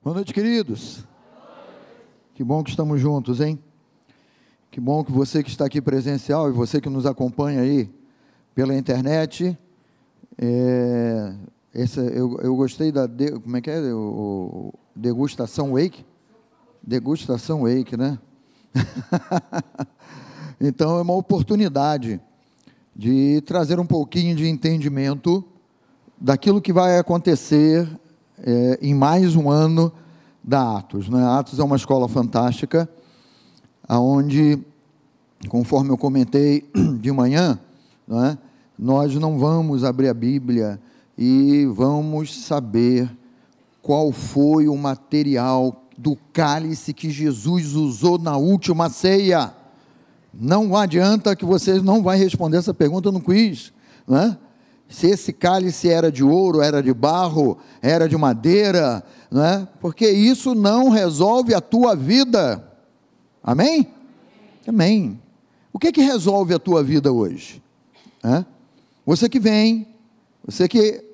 Boa noite, queridos. Que bom que estamos juntos, hein? Que bom que você que está aqui presencial e você que nos acompanha aí pela internet. É, eu, eu gostei da. De, como é que é? O, degustação Wake? Degustação Wake, né? então é uma oportunidade de trazer um pouquinho de entendimento daquilo que vai acontecer é, em mais um ano da Atos. Né? Atos é uma escola fantástica, aonde, conforme eu comentei de manhã, né, nós não vamos abrir a Bíblia e vamos saber qual foi o material do cálice que Jesus usou na última ceia. Não adianta que você não vai responder essa pergunta no quiz, né? Se esse cálice era de ouro, era de barro, era de madeira, não é? Porque isso não resolve a tua vida. Amém? Amém. O que que resolve a tua vida hoje? É? Você que vem, você que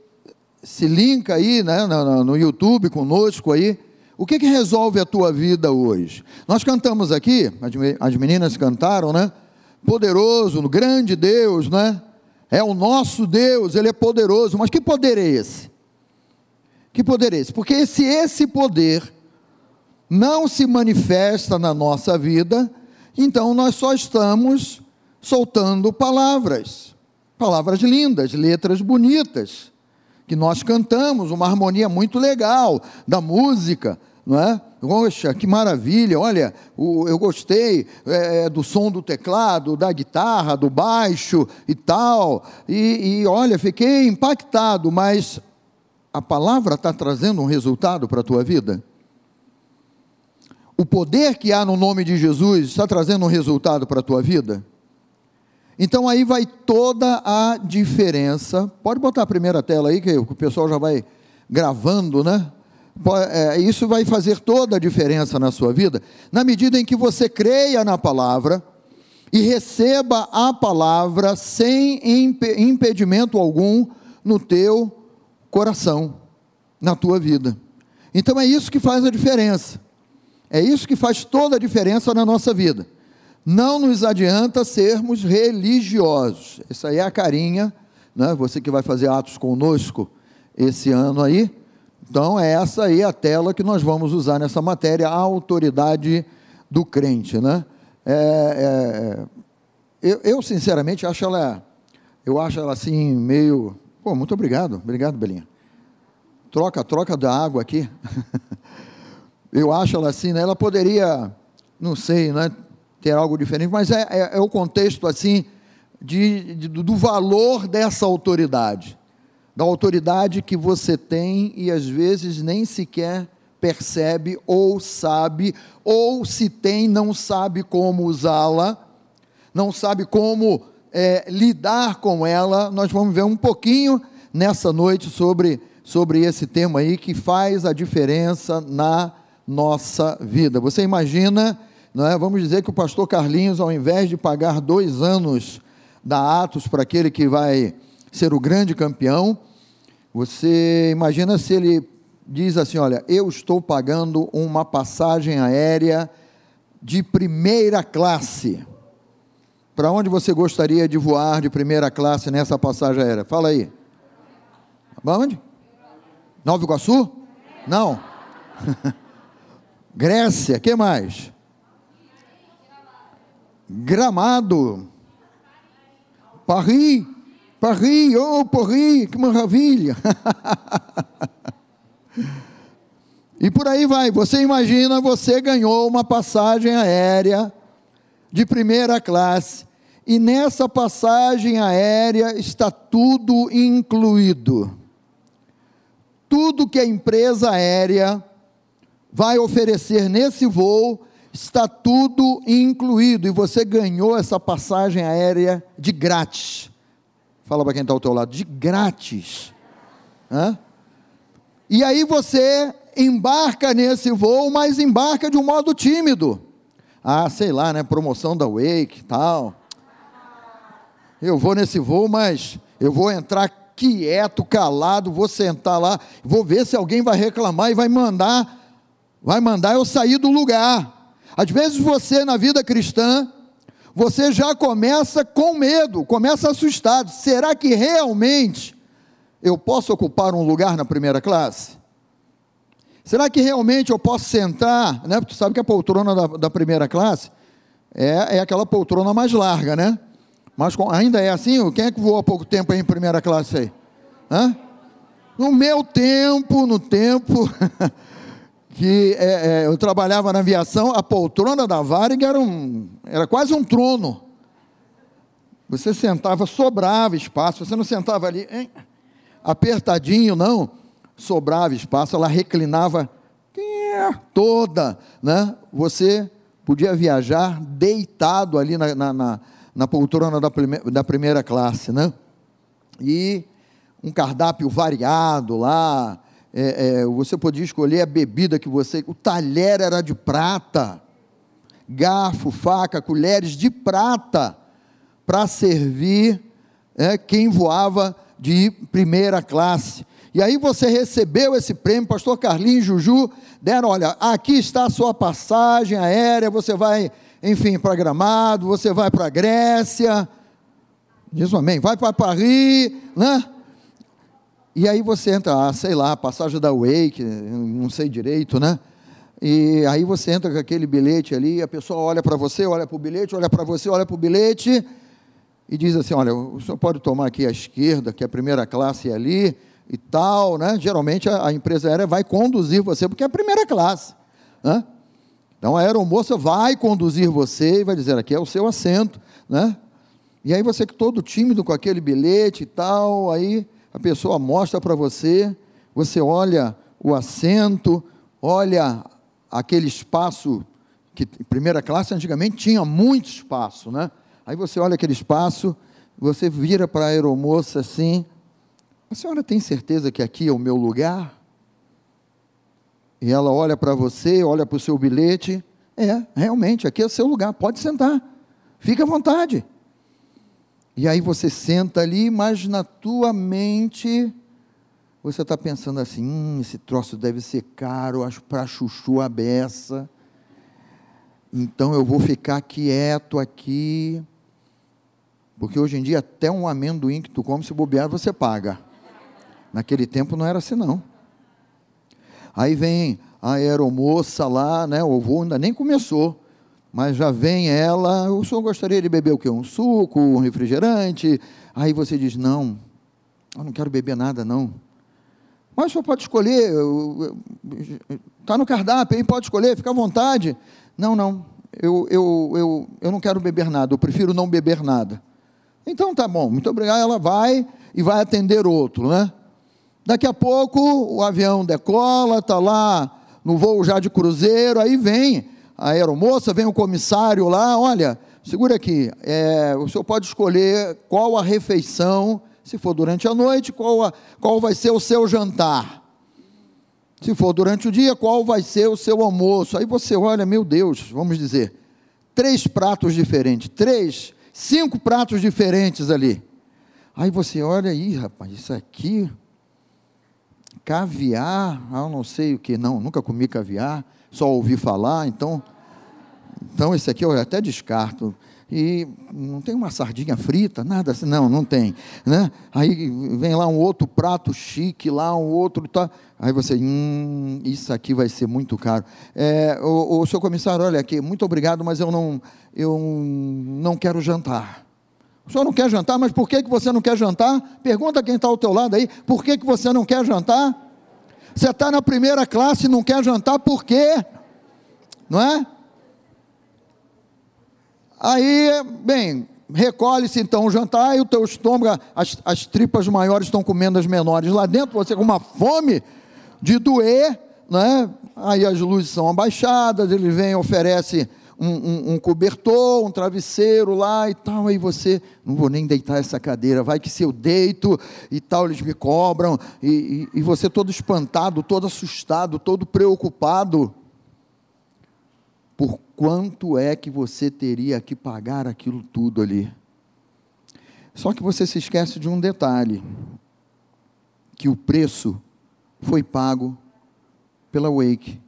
se linka aí, né, no, no YouTube conosco aí, o que que resolve a tua vida hoje? Nós cantamos aqui, as meninas cantaram, né? Poderoso, grande Deus, né? É o nosso Deus, Ele é poderoso. Mas que poder é esse? Que poder é esse? Porque se esse poder não se manifesta na nossa vida, então nós só estamos soltando palavras, palavras lindas, letras bonitas, que nós cantamos, uma harmonia muito legal da música, não é? Poxa, que maravilha, olha, eu gostei é, é, do som do teclado, da guitarra, do baixo e tal, e, e olha, fiquei impactado, mas a palavra está trazendo um resultado para a tua vida? O poder que há no nome de Jesus está trazendo um resultado para a tua vida? Então aí vai toda a diferença. Pode botar a primeira tela aí, que o pessoal já vai gravando, né? É, isso vai fazer toda a diferença na sua vida, na medida em que você creia na palavra e receba a palavra sem impedimento algum no teu coração, na tua vida. Então é isso que faz a diferença. É isso que faz toda a diferença na nossa vida. Não nos adianta sermos religiosos. Essa aí é a carinha, né? Você que vai fazer atos conosco esse ano aí então, é essa aí a tela que nós vamos usar nessa matéria, a autoridade do crente. Né? É, é, eu, eu, sinceramente, acho ela, eu acho ela assim, meio. Pô, muito obrigado, obrigado, Belinha. Troca, troca da água aqui. eu acho ela assim, né? ela poderia, não sei, né, ter algo diferente, mas é, é, é o contexto assim de, de, do valor dessa autoridade da autoridade que você tem e às vezes nem sequer percebe ou sabe, ou se tem, não sabe como usá-la, não sabe como é, lidar com ela. Nós vamos ver um pouquinho nessa noite sobre, sobre esse tema aí que faz a diferença na nossa vida. Você imagina, não é? vamos dizer que o pastor Carlinhos, ao invés de pagar dois anos da Atos para aquele que vai ser o grande campeão. Você imagina se ele diz assim: Olha, eu estou pagando uma passagem aérea de primeira classe. Para onde você gostaria de voar de primeira classe nessa passagem aérea? Fala aí. Para onde? Nova Iguaçu? Não. Grécia, que mais? Gramado. Paris. Paris, oh Paris, que maravilha! e por aí vai. Você imagina, você ganhou uma passagem aérea de primeira classe. E nessa passagem aérea está tudo incluído. Tudo que a empresa aérea vai oferecer nesse voo está tudo incluído. E você ganhou essa passagem aérea de grátis. Fala para quem está ao teu lado, de grátis. Hã? E aí você embarca nesse voo, mas embarca de um modo tímido. Ah, sei lá, né? Promoção da Wake tal. Eu vou nesse voo, mas eu vou entrar quieto, calado, vou sentar lá, vou ver se alguém vai reclamar e vai mandar vai mandar eu sair do lugar. Às vezes você, na vida cristã, você já começa com medo, começa assustado. Será que realmente eu posso ocupar um lugar na primeira classe? Será que realmente eu posso sentar, né? Porque tu sabe que a poltrona da, da primeira classe é, é aquela poltrona mais larga, né? Mas com, ainda é assim? Quem é que voou há pouco tempo aí em primeira classe aí? Hã? No meu tempo, no tempo que é, é, eu trabalhava na aviação, a poltrona da Varig era, um, era quase um trono. Você sentava, sobrava espaço, você não sentava ali hein, apertadinho, não sobrava espaço, ela reclinava toda, né? Você podia viajar deitado ali na, na, na, na poltrona da, prime, da primeira classe, né? E um cardápio variado lá, é, é, você podia escolher a bebida que você. O talher era de prata, garfo, faca, colheres de prata, para servir é, quem voava de primeira classe. E aí você recebeu esse prêmio, pastor Carlinhos Juju deram, olha, aqui está a sua passagem aérea, você vai, enfim, para Gramado, você vai para Grécia, diz um amém, vai para Paris, né? E aí você entra, ah, sei lá, passagem da Wake, não sei direito, né? E aí você entra com aquele bilhete ali, a pessoa olha para você, olha para o bilhete, olha para você, olha para o bilhete, e diz assim, olha, o senhor pode tomar aqui à esquerda, que é a primeira classe é ali, e tal, né? Geralmente a, a, empresa aérea vai conduzir você, porque é a primeira classe, né? Então a aeromoça vai conduzir você e vai dizer, aqui é o seu assento, né? E aí você todo tímido com aquele bilhete e tal, aí a pessoa mostra para você, você olha o assento, olha aquele espaço que primeira classe antigamente tinha muito espaço, né? Aí você olha aquele espaço, você vira para a aeromoça assim, a senhora tem certeza que aqui é o meu lugar? E ela olha para você, olha para o seu bilhete. É, realmente, aqui é o seu lugar, pode sentar. Fica à vontade. E aí você senta ali, mas na tua mente você está pensando assim: hum, esse troço deve ser caro, acho para chuchu a beça. Então eu vou ficar quieto aqui. Porque hoje em dia até um amendoim que tu come, se bobear, você paga. Naquele tempo não era assim, não. Aí vem a aeromoça lá, né? O voo ainda nem começou. Mas já vem ela, o senhor gostaria de beber o quê? Um suco, um refrigerante? Aí você diz, não, eu não quero beber nada, não. Mas o senhor pode escolher, está no cardápio, aí pode escolher, fica à vontade. Não, não, eu, eu, eu, eu não quero beber nada, eu prefiro não beber nada. Então tá bom, muito obrigado. Ela vai e vai atender outro, né? Daqui a pouco o avião decola, está lá no voo já de cruzeiro, aí vem a aeromoça, vem o comissário lá, olha, segura aqui, é, o senhor pode escolher qual a refeição, se for durante a noite, qual, a, qual vai ser o seu jantar. Se for durante o dia, qual vai ser o seu almoço? Aí você olha, meu Deus, vamos dizer, três pratos diferentes, três, cinco pratos diferentes ali. Aí você olha aí, rapaz, isso aqui caviar, ah, não sei o que, não, nunca comi caviar, só ouvi falar, então, então esse aqui eu até descarto. E não tem uma sardinha frita, nada assim, não, não tem, né? Aí vem lá um outro prato chique, lá um outro, tá? Aí você, hum, isso aqui vai ser muito caro. É, o, o seu comissário, olha aqui, muito obrigado, mas eu não, eu não quero jantar. O senhor não quer jantar, mas por que, que você não quer jantar? Pergunta quem está ao teu lado aí, por que, que você não quer jantar? Você está na primeira classe e não quer jantar, por quê? Não é? Aí, bem, recolhe-se então o jantar e o teu estômago, as, as tripas maiores estão comendo as menores lá dentro, você com uma fome de doer, né? Aí as luzes são abaixadas, ele vem, oferece um, um, um, cobertor, um travesseiro lá e tal, aí você, não vou nem deitar essa cadeira, vai que se eu deito e tal, eles me cobram, e, e, e você todo espantado, todo assustado, todo preocupado, por quanto é que você teria que pagar aquilo tudo ali? Só que você se esquece de um detalhe, que o preço foi pago pela Wake.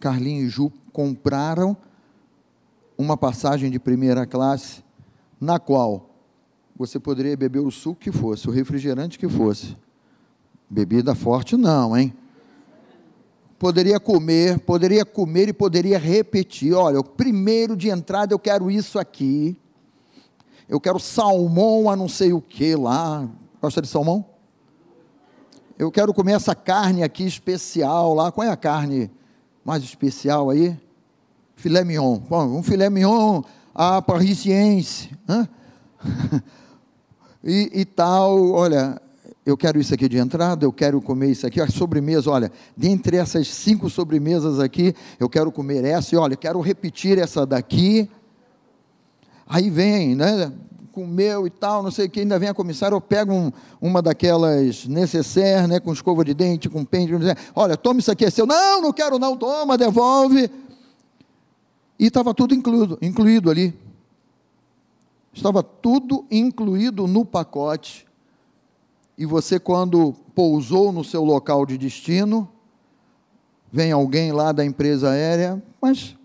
Carlinhos e Ju compraram uma passagem de primeira classe, na qual você poderia beber o suco que fosse, o refrigerante que fosse. Bebida forte não, hein? Poderia comer, poderia comer e poderia repetir. Olha, o primeiro de entrada eu quero isso aqui. Eu quero salmão a não sei o que lá. Gosta de salmão? Eu quero comer essa carne aqui especial lá. Qual é a carne mais especial aí? Filé mignon. Bom, um filé mignon à parisiense. e, e tal, olha, eu quero isso aqui de entrada, eu quero comer isso aqui, a sobremesa, olha, dentre essas cinco sobremesas aqui, eu quero comer essa, e olha, quero repetir essa daqui. Aí vem, né, comeu e tal, não sei o que, ainda vem a comissária, eu pego um, uma daquelas necessaires, né, com escova de dente, com pente, olha, toma isso aqui, é seu, não, não quero não, toma, devolve. E estava tudo incluído, incluído ali. Estava tudo incluído no pacote. E você, quando pousou no seu local de destino, vem alguém lá da empresa aérea, mas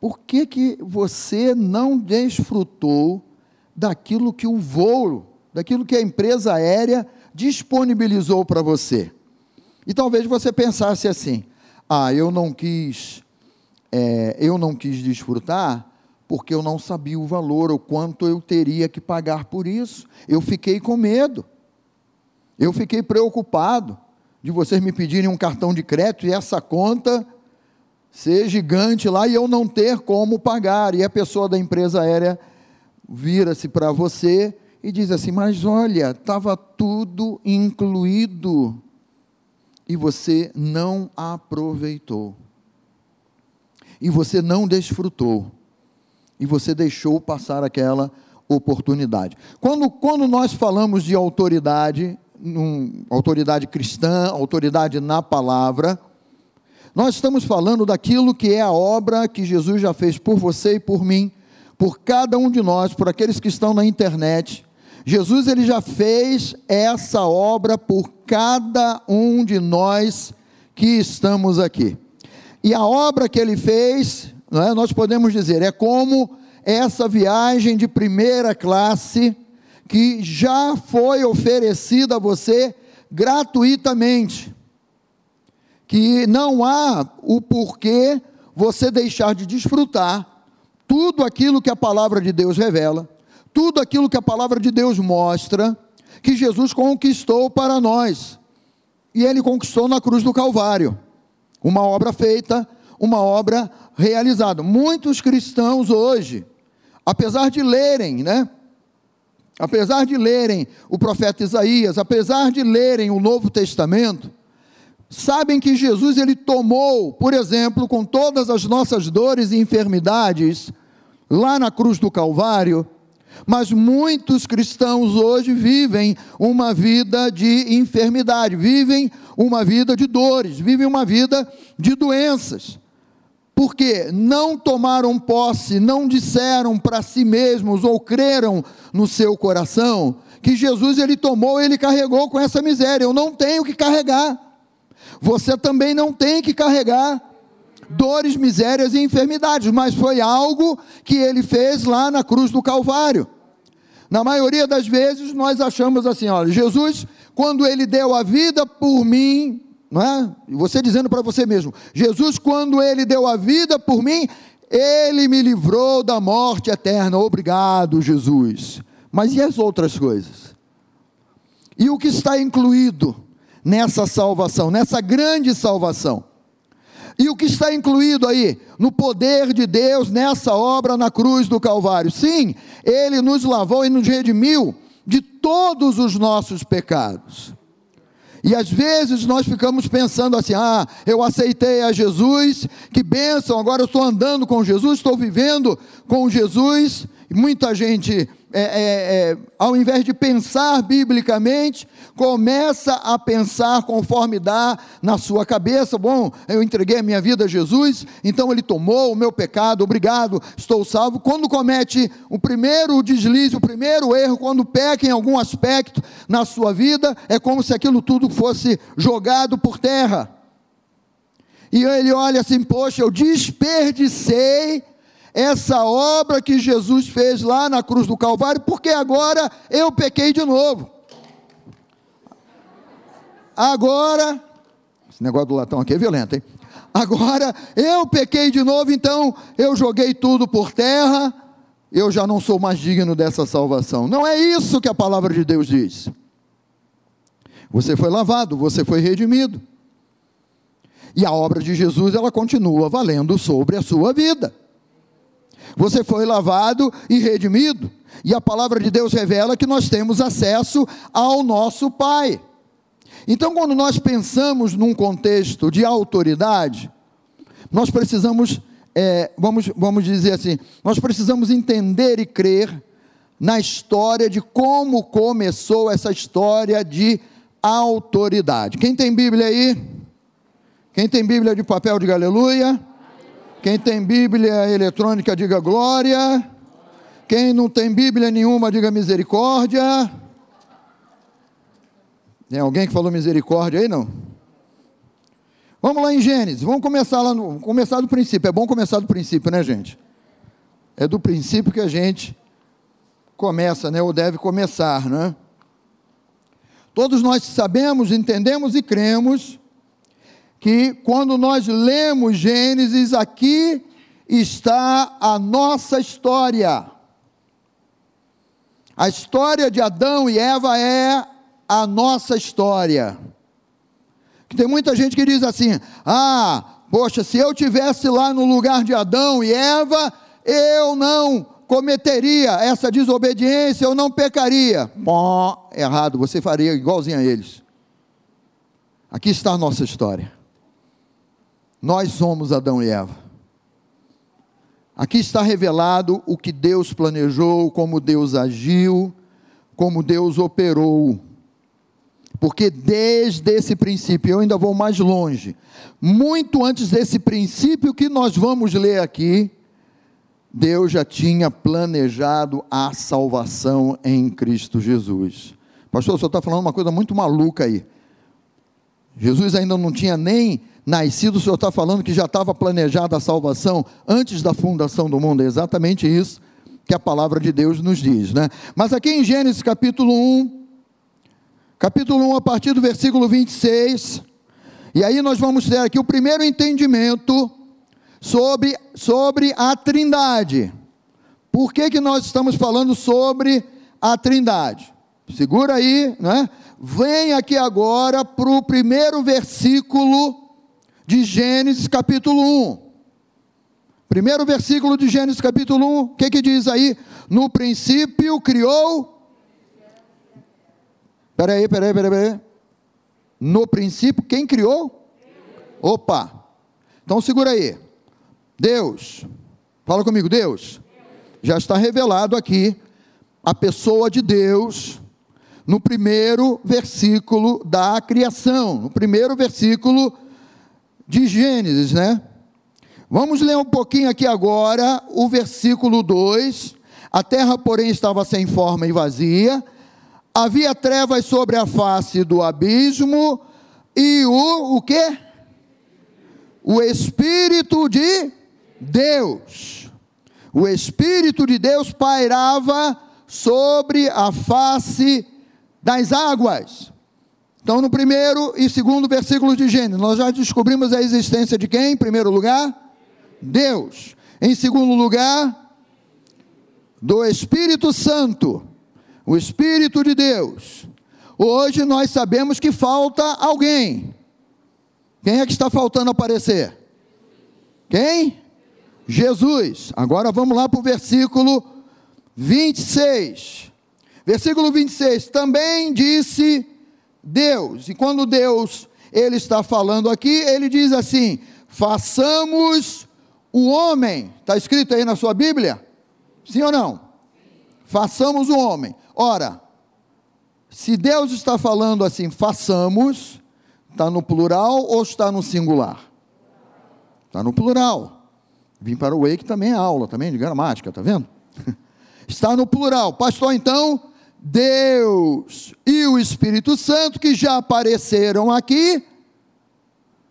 por que, que você não desfrutou daquilo que o voo, daquilo que a empresa aérea disponibilizou para você? E talvez você pensasse assim: ah, eu não quis, é, eu não quis desfrutar porque eu não sabia o valor, o quanto eu teria que pagar por isso. Eu fiquei com medo. Eu fiquei preocupado de vocês me pedirem um cartão de crédito e essa conta ser gigante lá e eu não ter como pagar. E a pessoa da empresa aérea vira-se para você e diz assim: Mas olha, estava tudo incluído e você não aproveitou, e você não desfrutou e você deixou passar aquela oportunidade. Quando, quando nós falamos de autoridade, um, autoridade cristã, autoridade na palavra, nós estamos falando daquilo que é a obra que Jesus já fez por você e por mim, por cada um de nós, por aqueles que estão na internet. Jesus ele já fez essa obra por cada um de nós que estamos aqui. E a obra que ele fez, é? nós podemos dizer, é como essa viagem de primeira classe que já foi oferecida a você gratuitamente. Que não há o porquê você deixar de desfrutar tudo aquilo que a palavra de Deus revela, tudo aquilo que a palavra de Deus mostra, que Jesus conquistou para nós. E ele conquistou na cruz do Calvário. Uma obra feita, uma obra realizado. Muitos cristãos hoje, apesar de lerem, né? Apesar de lerem o profeta Isaías, apesar de lerem o Novo Testamento, sabem que Jesus ele tomou, por exemplo, com todas as nossas dores e enfermidades, lá na cruz do Calvário, mas muitos cristãos hoje vivem uma vida de enfermidade, vivem uma vida de dores, vivem uma vida de doenças porque não tomaram posse, não disseram para si mesmos ou creram no seu coração que Jesus ele tomou, ele carregou com essa miséria. Eu não tenho que carregar. Você também não tem que carregar dores, misérias e enfermidades, mas foi algo que ele fez lá na cruz do Calvário. Na maioria das vezes nós achamos assim, olha, Jesus, quando ele deu a vida por mim, não é? Você dizendo para você mesmo: Jesus, quando ele deu a vida por mim, ele me livrou da morte eterna. Obrigado, Jesus. Mas e as outras coisas? E o que está incluído nessa salvação, nessa grande salvação? E o que está incluído aí no poder de Deus nessa obra na cruz do Calvário? Sim, ele nos lavou e nos redimiu de todos os nossos pecados. E às vezes nós ficamos pensando assim: ah, eu aceitei a Jesus, que bênção, agora eu estou andando com Jesus, estou vivendo com Jesus. E muita gente é, é, é, ao invés de pensar biblicamente, começa a pensar conforme dá na sua cabeça. Bom, eu entreguei a minha vida a Jesus, então Ele tomou o meu pecado, obrigado, estou salvo. Quando comete o primeiro deslize, o primeiro erro, quando peca em algum aspecto na sua vida, é como se aquilo tudo fosse jogado por terra. e ele olha assim: Poxa, eu desperdicei essa obra que Jesus fez lá na cruz do Calvário, porque agora eu pequei de novo. Agora, esse negócio do latão aqui é violento, hein? Agora eu pequei de novo, então eu joguei tudo por terra, eu já não sou mais digno dessa salvação. Não é isso que a palavra de Deus diz. Você foi lavado, você foi redimido. E a obra de Jesus, ela continua valendo sobre a sua vida. Você foi lavado e redimido. E a palavra de Deus revela que nós temos acesso ao nosso Pai. Então, quando nós pensamos num contexto de autoridade, nós precisamos, é, vamos, vamos dizer assim, nós precisamos entender e crer na história de como começou essa história de autoridade. Quem tem Bíblia aí? Quem tem Bíblia de papel, diga aleluia. Quem tem Bíblia eletrônica, diga glória. Quem não tem Bíblia nenhuma, diga misericórdia. Tem alguém que falou misericórdia aí, não? Vamos lá em Gênesis, vamos começar lá no, começar do princípio. É bom começar do princípio, né, gente? É do princípio que a gente começa, né, ou deve começar, né? Todos nós sabemos, entendemos e cremos que quando nós lemos Gênesis, aqui está a nossa história. A história de Adão e Eva é a nossa história. Tem muita gente que diz assim: ah, poxa, se eu tivesse lá no lugar de Adão e Eva, eu não cometeria essa desobediência, eu não pecaria. Bom, errado, você faria igualzinho a eles. Aqui está a nossa história. Nós somos Adão e Eva. Aqui está revelado o que Deus planejou, como Deus agiu, como Deus operou. Porque desde esse princípio, eu ainda vou mais longe, muito antes desse princípio que nós vamos ler aqui, Deus já tinha planejado a salvação em Cristo Jesus. Pastor, o senhor está falando uma coisa muito maluca aí. Jesus ainda não tinha nem nascido, o Senhor está falando que já estava planejada a salvação antes da fundação do mundo. É exatamente isso que a palavra de Deus nos diz, né? Mas aqui em Gênesis capítulo 1, capítulo 1, a partir do versículo 26, e aí nós vamos ter aqui o primeiro entendimento sobre, sobre a trindade. Por que, que nós estamos falando sobre a trindade? Segura aí, né? Vem aqui agora para o primeiro versículo de Gênesis capítulo 1. Primeiro versículo de Gênesis capítulo 1, o que, que diz aí? No princípio criou. Peraí, peraí, peraí, peraí. No princípio, quem criou? Opa! Então segura aí. Deus. Fala comigo, Deus. Já está revelado aqui a pessoa de Deus no primeiro versículo da criação, no primeiro versículo de Gênesis, né? Vamos ler um pouquinho aqui agora o versículo 2. A terra, porém, estava sem forma e vazia, havia trevas sobre a face do abismo, e o, o que? O Espírito de Deus. O Espírito de Deus pairava sobre a face das águas. Então, no primeiro e segundo versículo de Gênesis, nós já descobrimos a existência de quem? Em primeiro lugar, Deus. Em segundo lugar, do Espírito Santo, o Espírito de Deus. Hoje nós sabemos que falta alguém. Quem é que está faltando aparecer? Quem? Jesus. Agora vamos lá para o versículo 26. Versículo 26. Também disse Deus. E quando Deus ele está falando aqui, ele diz assim: façamos o homem. Está escrito aí na sua Bíblia? Sim ou não? Façamos o homem. Ora, se Deus está falando assim, façamos, está no plural ou está no singular? Está no plural. Vim para o Wake também é aula, também de gramática, está vendo? está no plural. Pastor, então, Deus e o Espírito Santo, que já apareceram aqui,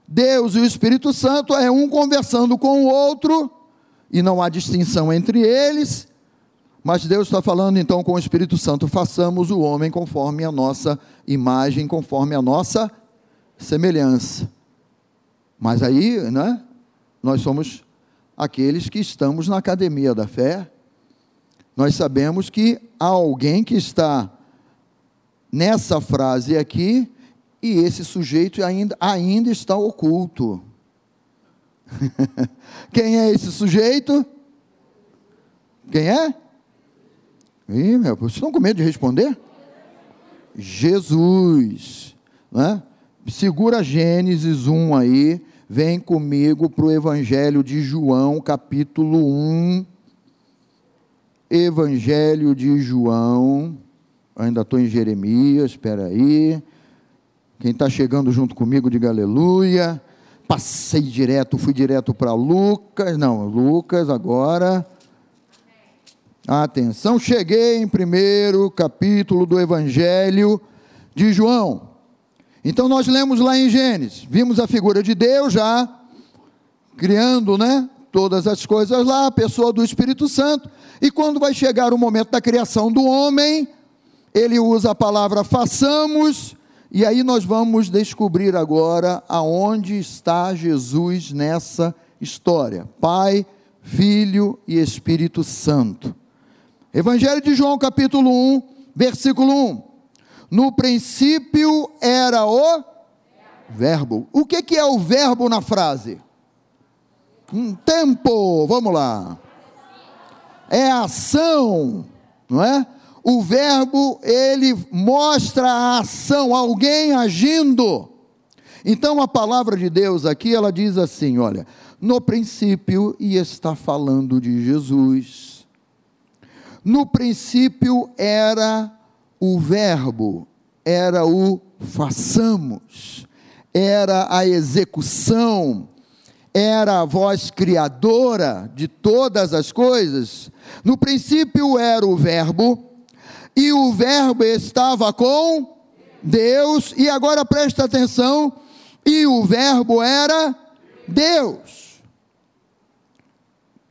Deus e o Espírito Santo é um conversando com o outro, e não há distinção entre eles, mas Deus está falando então com o Espírito Santo: façamos o homem conforme a nossa imagem, conforme a nossa semelhança. Mas aí, né, nós somos aqueles que estamos na academia da fé, nós sabemos que há alguém que está nessa frase aqui e esse sujeito ainda, ainda está oculto. Quem é esse sujeito? Quem é? Ih, meu, vocês estão com medo de responder? Jesus. Né? Segura Gênesis 1 aí, vem comigo para o Evangelho de João, capítulo 1. Evangelho de João, ainda estou em Jeremias, espera aí. Quem está chegando junto comigo, diga aleluia. Passei direto, fui direto para Lucas, não, Lucas agora. Atenção, cheguei em primeiro capítulo do Evangelho de João. Então nós lemos lá em Gênesis, vimos a figura de Deus já criando, né, todas as coisas lá, a pessoa do Espírito Santo, e quando vai chegar o momento da criação do homem, ele usa a palavra façamos, e aí nós vamos descobrir agora aonde está Jesus nessa história. Pai, Filho e Espírito Santo. Evangelho de João, capítulo 1, versículo 1. No princípio era o verbo. O que, é o verbo na frase? Um tempo, vamos lá. É ação, não é? O verbo, ele mostra a ação, alguém agindo. Então a palavra de Deus aqui, ela diz assim: olha, no princípio, e está falando de Jesus. No princípio era o verbo era o façamos, era a execução, era a voz criadora de todas as coisas. No princípio era o verbo, e o verbo estava com Deus, e agora presta atenção, e o verbo era Deus.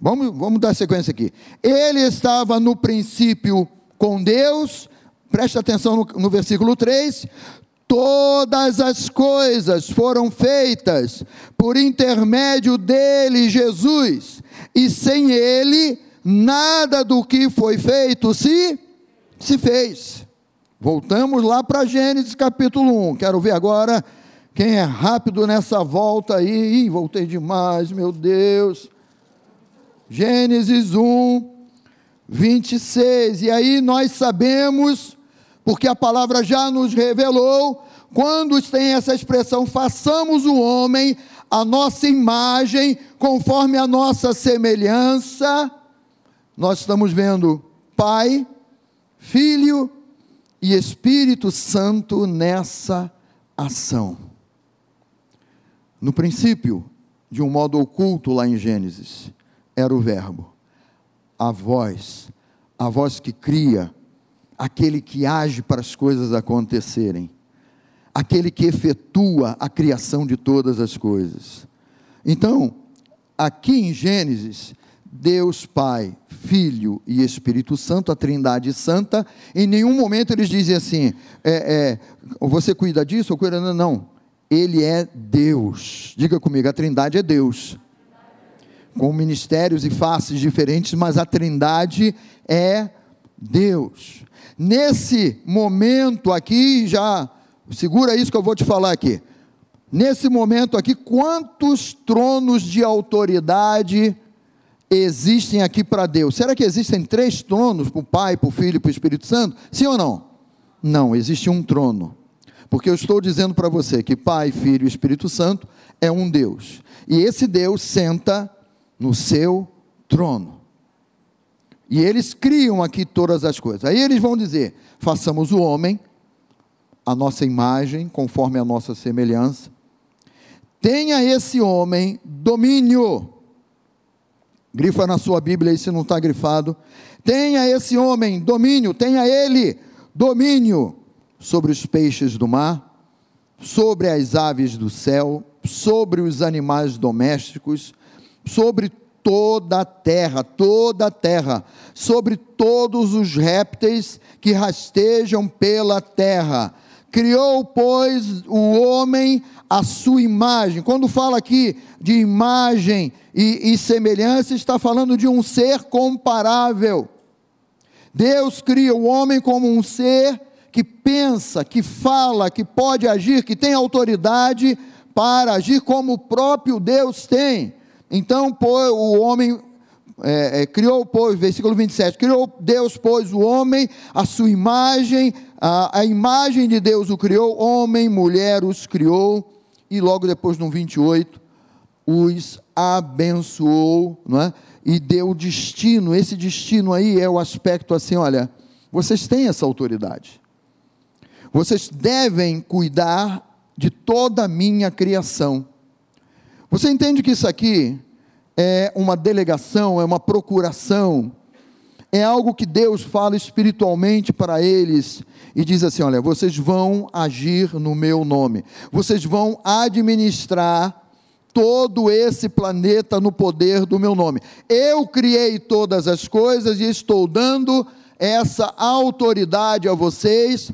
Vamos, vamos dar sequência aqui. Ele estava no princípio com Deus, preste atenção no, no versículo 3: todas as coisas foram feitas por intermédio dele, Jesus, e sem ele, nada do que foi feito se, se fez. Voltamos lá para Gênesis capítulo 1. Quero ver agora quem é rápido nessa volta aí. Ih, voltei demais, meu Deus. Gênesis 1, 26. E aí nós sabemos porque a palavra já nos revelou, quando tem essa expressão, façamos o homem a nossa imagem, conforme a nossa semelhança, nós estamos vendo Pai, Filho e Espírito Santo nessa ação. No princípio, de um modo oculto lá em Gênesis, era o Verbo, a voz, a voz que cria, aquele que age para as coisas acontecerem, aquele que efetua a criação de todas as coisas. Então, aqui em Gênesis, Deus Pai, Filho e Espírito Santo, a Trindade Santa, em nenhum momento eles dizem assim: é, é, você cuida disso ou cuida. Não, não. Ele é Deus. Diga comigo: a Trindade é Deus. Com ministérios e faces diferentes, mas a Trindade é Deus. Nesse momento aqui, já, segura isso que eu vou te falar aqui. Nesse momento aqui, quantos tronos de autoridade existem aqui para Deus? Será que existem três tronos para o Pai, para o Filho e para o Espírito Santo? Sim ou não? Não, existe um trono. Porque eu estou dizendo para você que Pai, Filho e Espírito Santo é um Deus. E esse Deus senta no seu trono. E eles criam aqui todas as coisas. Aí eles vão dizer: façamos o homem, a nossa imagem, conforme a nossa semelhança. Tenha esse homem domínio. Grifa na sua Bíblia aí se não está grifado. Tenha esse homem domínio, tenha ele domínio sobre os peixes do mar, sobre as aves do céu, sobre os animais domésticos, sobre toda a terra, toda a terra, sobre todos os répteis que rastejam pela terra. Criou, pois, o homem a sua imagem. Quando fala aqui de imagem e, e semelhança, está falando de um ser comparável. Deus cria o homem como um ser que pensa, que fala, que pode agir, que tem autoridade para agir como o próprio Deus tem. Então, o homem é, é, criou, pois, versículo 27, criou Deus, pois, o homem, a sua imagem, a, a imagem de Deus o criou, homem, mulher os criou, e logo depois no 28, os abençoou, não é? E deu destino, esse destino aí é o aspecto assim, olha, vocês têm essa autoridade. Vocês devem cuidar de toda a minha criação. Você entende que isso aqui é uma delegação, é uma procuração, é algo que Deus fala espiritualmente para eles e diz assim: olha, vocês vão agir no meu nome, vocês vão administrar todo esse planeta no poder do meu nome. Eu criei todas as coisas e estou dando essa autoridade a vocês,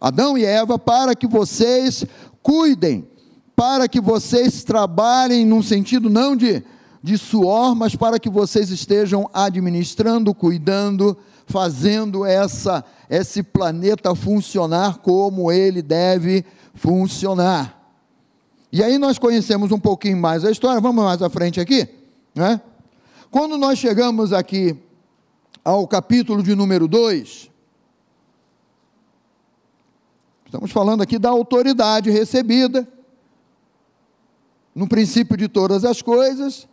Adão e Eva, para que vocês cuidem, para que vocês trabalhem num sentido não de, de suor, mas para que vocês estejam administrando, cuidando, fazendo essa esse planeta funcionar como ele deve funcionar. E aí nós conhecemos um pouquinho mais a história, vamos mais à frente aqui, né? Quando nós chegamos aqui ao capítulo de número 2, estamos falando aqui da autoridade recebida, no princípio de todas as coisas,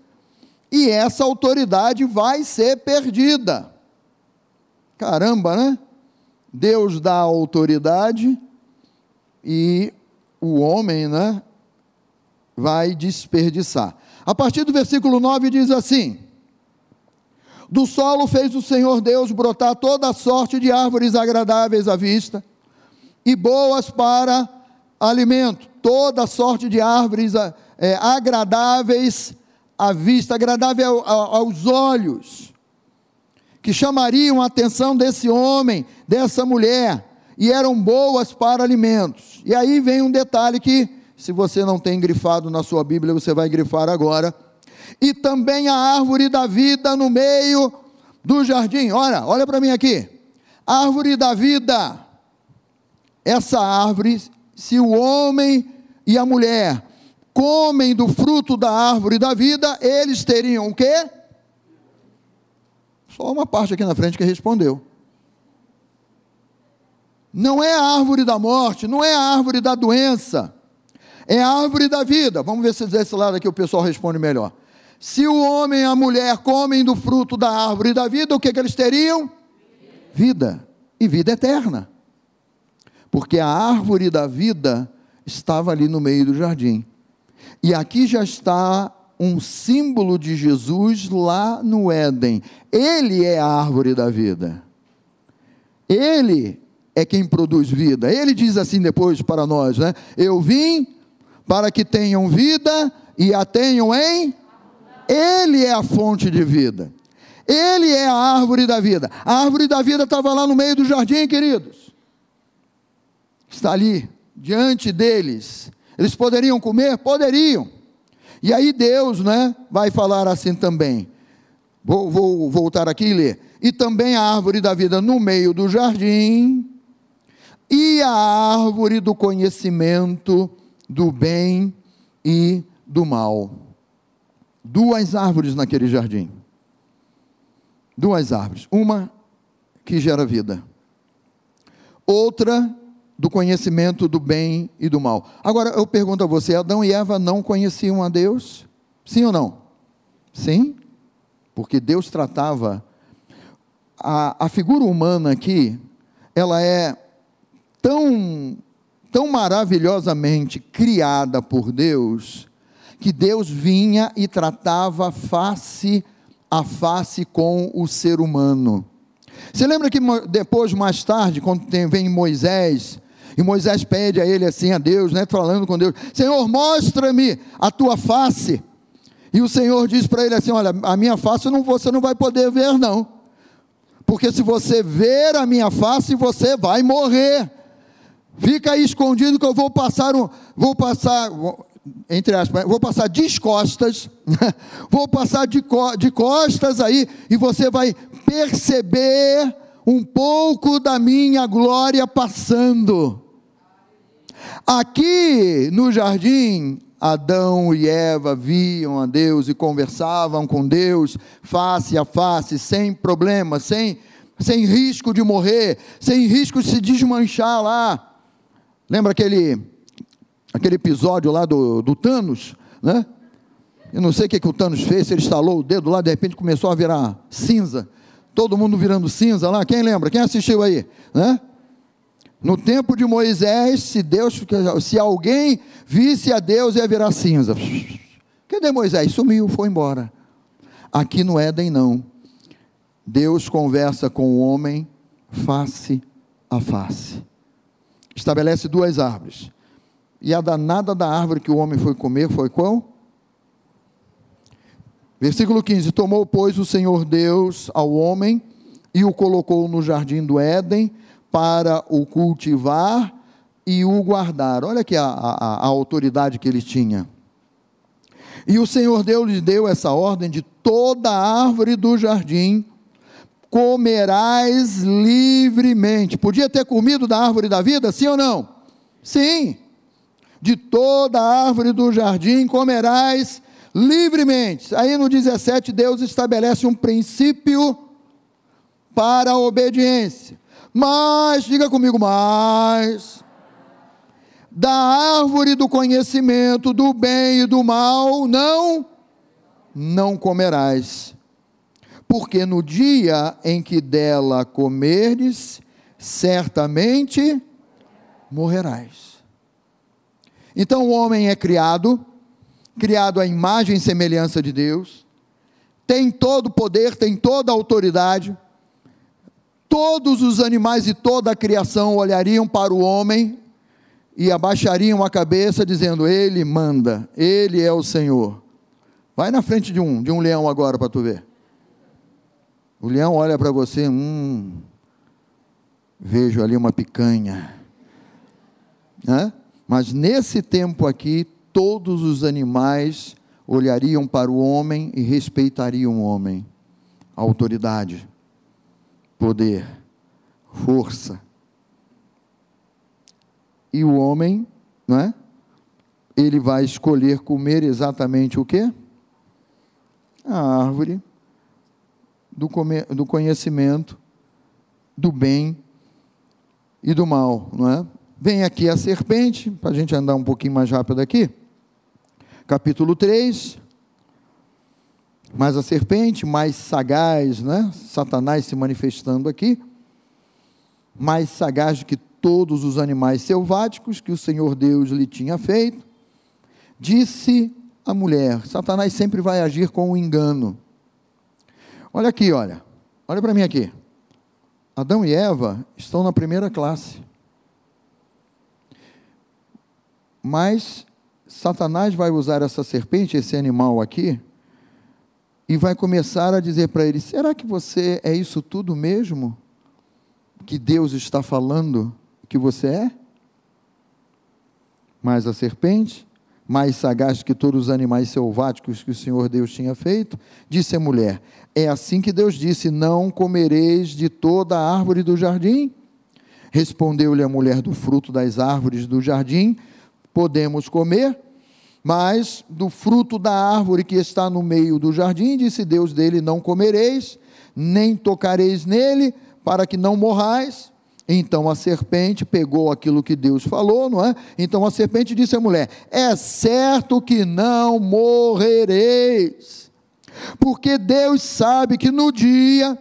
e essa autoridade vai ser perdida. Caramba, né? Deus dá autoridade e o homem, né, vai desperdiçar. A partir do versículo 9 diz assim: Do solo fez o Senhor Deus brotar toda sorte de árvores agradáveis à vista e boas para alimento, toda sorte de árvores é, agradáveis à vista, agradável aos olhos que chamariam a atenção desse homem, dessa mulher, e eram boas para alimentos. E aí vem um detalhe que, se você não tem grifado na sua Bíblia, você vai grifar agora. E também a árvore da vida no meio do jardim. Olha, olha para mim aqui. Árvore da vida. Essa árvore, se o homem e a mulher comem do fruto da árvore da vida, eles teriam o quê? Só uma parte aqui na frente que respondeu. Não é a árvore da morte, não é a árvore da doença, é a árvore da vida. Vamos ver se desse lado aqui o pessoal responde melhor. Se o homem e a mulher comem do fruto da árvore da vida, o que, que eles teriam? Vida. E vida eterna. Porque a árvore da vida estava ali no meio do jardim. E aqui já está um símbolo de Jesus lá no Éden. Ele é a árvore da vida. Ele é quem produz vida. Ele diz assim depois para nós, né? Eu vim para que tenham vida e a tenham em Ele é a fonte de vida. Ele é a árvore da vida. A árvore da vida estava lá no meio do jardim, queridos. Está ali, diante deles. Eles poderiam comer? Poderiam. E aí Deus, né, vai falar assim também. Vou, vou voltar aqui e ler. E também a árvore da vida no meio do jardim, e a árvore do conhecimento do bem e do mal. Duas árvores naquele jardim. Duas árvores. Uma que gera vida. Outra do conhecimento do bem e do mal. Agora eu pergunto a você: Adão e Eva não conheciam a Deus? Sim ou não? Sim, porque Deus tratava. A, a figura humana aqui, ela é tão, tão maravilhosamente criada por Deus, que Deus vinha e tratava face a face com o ser humano. Você lembra que depois, mais tarde, quando vem Moisés E Moisés pede a ele assim, a Deus, né, falando com Deus: Senhor, mostra-me a tua face. E o Senhor diz para ele assim: Olha, a minha face não, você não vai poder ver, não. Porque se você ver a minha face, você vai morrer. Fica aí escondido que eu vou passar um, vou passar, entre aspas, vou passar descostas, vou passar de, de costas aí, e você vai perceber um pouco da minha glória passando. Aqui no jardim, Adão e Eva viam a Deus e conversavam com Deus face a face, sem problema, sem, sem risco de morrer, sem risco de se desmanchar lá. Lembra aquele, aquele episódio lá do, do Thanos, né? Eu não sei o que, que o Thanos fez, ele estalou o dedo lá, de repente começou a virar cinza. Todo mundo virando cinza lá. Quem lembra? Quem assistiu aí? Né? No tempo de Moisés, se Deus, se alguém visse a Deus, ia virar cinza. Cadê Moisés? Sumiu, foi embora. Aqui no Éden não. Deus conversa com o homem face a face estabelece duas árvores. E a danada da árvore que o homem foi comer foi qual? Versículo 15: Tomou, pois, o Senhor Deus ao homem e o colocou no jardim do Éden para o cultivar e o guardar. Olha aqui a, a, a autoridade que ele tinha. E o Senhor Deus lhe deu essa ordem de toda árvore do jardim comerás livremente. Podia ter comido da árvore da vida, sim ou não? Sim. De toda árvore do jardim comerás livremente. Aí no 17, Deus estabelece um princípio para a obediência. Mas, diga comigo, mas, da árvore do conhecimento do bem e do mal, não, não comerás porque no dia em que dela comerdes, certamente morrerás. Então o homem é criado, criado à imagem e semelhança de Deus, tem todo o poder, tem toda a autoridade. Todos os animais e toda a criação olhariam para o homem e abaixariam a cabeça, dizendo: Ele manda, Ele é o Senhor. Vai na frente de um, de um leão agora para tu ver. O leão olha para você, hum, vejo ali uma picanha. Né? Mas nesse tempo aqui, todos os animais olhariam para o homem e respeitariam o homem. Autoridade, poder, força. E o homem, não é? Ele vai escolher comer exatamente o quê? A árvore do, do conhecimento do bem e do mal, não é? Vem aqui a serpente, para a gente andar um pouquinho mais rápido aqui. Capítulo 3. Mas a serpente, mais sagaz, né? Satanás se manifestando aqui, mais sagaz do que todos os animais selváticos que o Senhor Deus lhe tinha feito, disse a mulher: Satanás sempre vai agir com o engano. Olha aqui, olha. Olha para mim aqui. Adão e Eva estão na primeira classe. Mas Satanás vai usar essa serpente, esse animal aqui, e vai começar a dizer para ele: será que você é isso tudo mesmo? Que Deus está falando que você é? Mas a serpente mais sagaz que todos os animais selváticos que o Senhor Deus tinha feito, disse a mulher: É assim que Deus disse: Não comereis de toda a árvore do jardim? Respondeu-lhe a mulher: Do fruto das árvores do jardim podemos comer, mas do fruto da árvore que está no meio do jardim, disse Deus dele: Não comereis, nem tocareis nele, para que não morrais. Então a serpente pegou aquilo que Deus falou, não é? Então a serpente disse à mulher: É certo que não morrereis, porque Deus sabe que no dia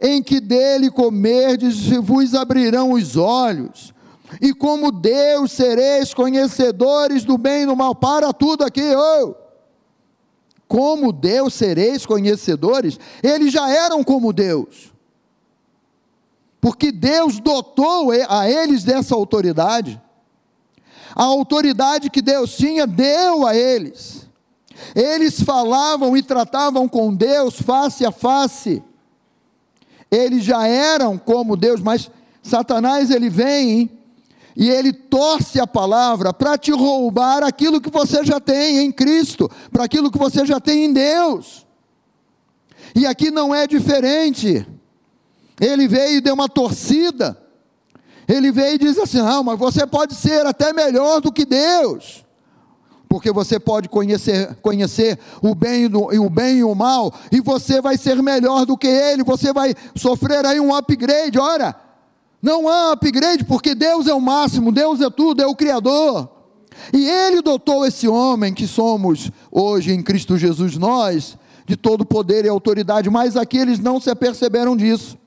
em que dele comerdes, vos abrirão os olhos, e como Deus sereis conhecedores do bem e do mal. Para tudo aqui, oh! Como Deus sereis conhecedores, eles já eram como Deus porque Deus dotou a eles dessa autoridade. A autoridade que Deus tinha, deu a eles. Eles falavam e tratavam com Deus face a face. Eles já eram como Deus, mas Satanás ele vem e ele torce a palavra para te roubar aquilo que você já tem em Cristo, para aquilo que você já tem em Deus. E aqui não é diferente. Ele veio e deu uma torcida. Ele veio e diz assim: não, mas você pode ser até melhor do que Deus porque você pode conhecer, conhecer o, bem e o bem e o mal, e você vai ser melhor do que ele, você vai sofrer aí um upgrade. Ora, não há upgrade, porque Deus é o máximo, Deus é tudo, é o Criador. E ele dotou esse homem que somos hoje em Cristo Jesus, nós, de todo poder e autoridade, mas aqui eles não se aperceberam disso.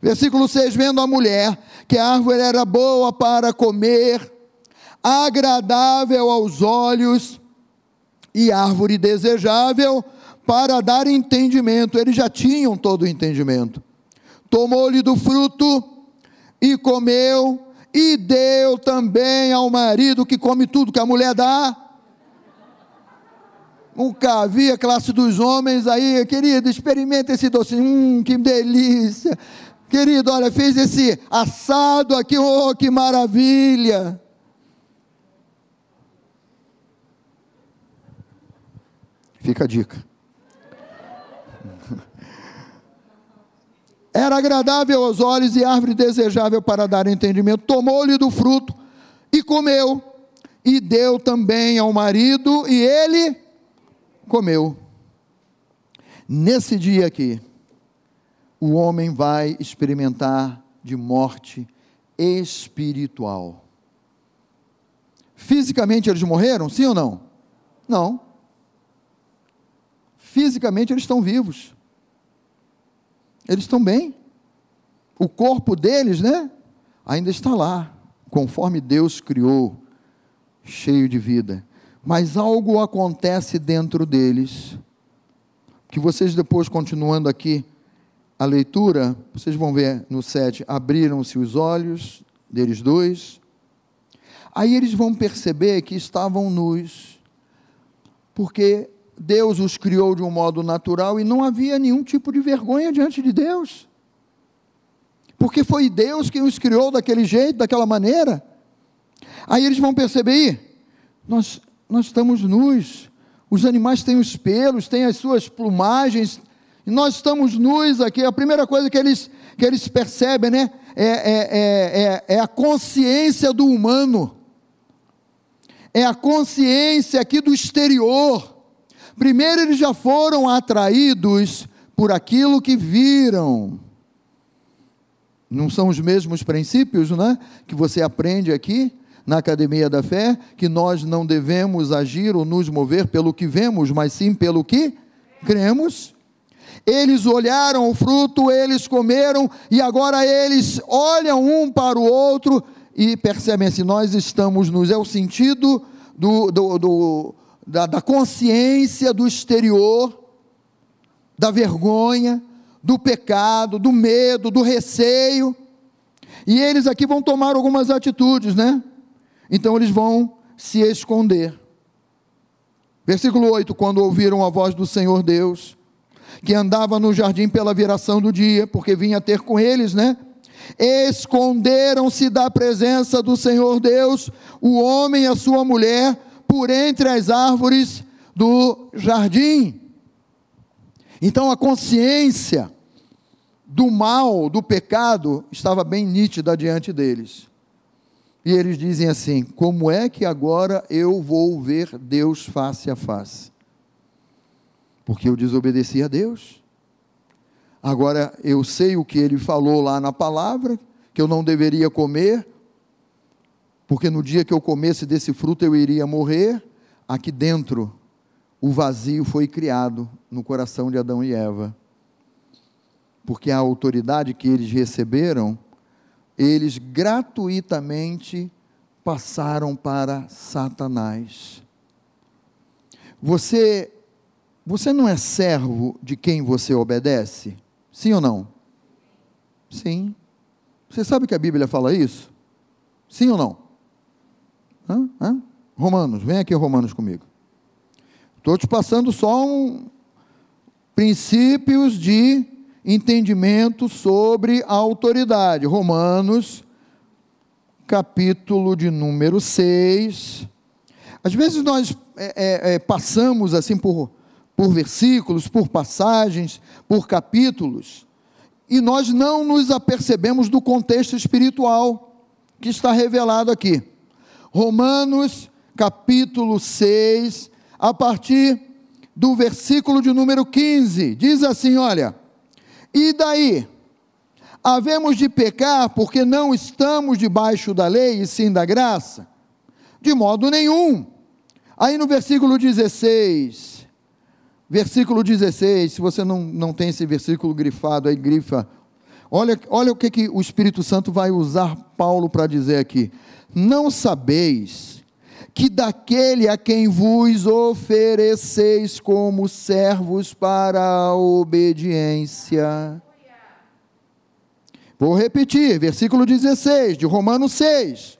Versículo 6: Vendo a mulher que a árvore era boa para comer, agradável aos olhos e árvore desejável para dar entendimento. Eles já tinham todo o entendimento. Tomou-lhe do fruto e comeu, e deu também ao marido que come tudo que a mulher dá. Nunca vi a classe dos homens aí, querido, experimenta esse docinho, hum, que delícia. Querido, olha, fez esse assado aqui, oh, que maravilha. Fica a dica. Era agradável aos olhos e árvore desejável para dar entendimento. Tomou-lhe do fruto e comeu, e deu também ao marido, e ele comeu. Nesse dia aqui, o homem vai experimentar de morte espiritual. Fisicamente eles morreram, sim ou não? Não fisicamente eles estão vivos. Eles estão bem. O corpo deles, né? Ainda está lá, conforme Deus criou, cheio de vida. Mas algo acontece dentro deles, que vocês depois, continuando aqui a leitura, vocês vão ver no 7, abriram-se os olhos deles dois, aí eles vão perceber que estavam nus, porque Deus os criou de um modo natural e não havia nenhum tipo de vergonha diante de Deus. Porque foi Deus quem os criou daquele jeito, daquela maneira. Aí eles vão perceber, nós, nós estamos nus, os animais têm os pelos, têm as suas plumagens, e nós estamos nus aqui. A primeira coisa que eles, que eles percebem, né, é, é, é, é, é a consciência do humano, é a consciência aqui do exterior Primeiro, eles já foram atraídos por aquilo que viram. Não são os mesmos princípios, né? Que você aprende aqui na academia da fé, que nós não devemos agir ou nos mover pelo que vemos, mas sim pelo que cremos. Eles olharam o fruto, eles comeram, e agora eles olham um para o outro e percebem assim: nós estamos nos. É o sentido do, do, do da, da consciência do exterior, da vergonha, do pecado, do medo, do receio. E eles aqui vão tomar algumas atitudes, né? Então eles vão se esconder. Versículo 8: Quando ouviram a voz do Senhor Deus, que andava no jardim pela viração do dia, porque vinha ter com eles, né? Esconderam-se da presença do Senhor Deus, o homem e a sua mulher, por entre as árvores do jardim. Então a consciência do mal, do pecado, estava bem nítida diante deles. E eles dizem assim: como é que agora eu vou ver Deus face a face? Porque eu desobedeci a Deus. Agora eu sei o que ele falou lá na palavra, que eu não deveria comer, porque no dia que eu comesse desse fruto eu iria morrer, aqui dentro o vazio foi criado no coração de Adão e Eva. Porque a autoridade que eles receberam, eles gratuitamente passaram para Satanás. Você você não é servo de quem você obedece? Sim ou não? Sim. Você sabe que a Bíblia fala isso? Sim ou não? Romanos, vem aqui Romanos comigo. Estou te passando só um princípios de entendimento sobre a autoridade. Romanos, capítulo de número 6. Às vezes nós é, é, é, passamos assim por, por versículos, por passagens, por capítulos, e nós não nos apercebemos do contexto espiritual que está revelado aqui. Romanos, capítulo 6, a partir do versículo de número 15, diz assim: olha, e daí? Havemos de pecar porque não estamos debaixo da lei e sim da graça? De modo nenhum. Aí no versículo 16, versículo 16, se você não, não tem esse versículo grifado aí, grifa. Olha, olha o que, que o Espírito Santo vai usar Paulo para dizer aqui. Não sabeis que daquele a quem vos ofereceis como servos para a obediência. Vou repetir, versículo 16 de Romanos 6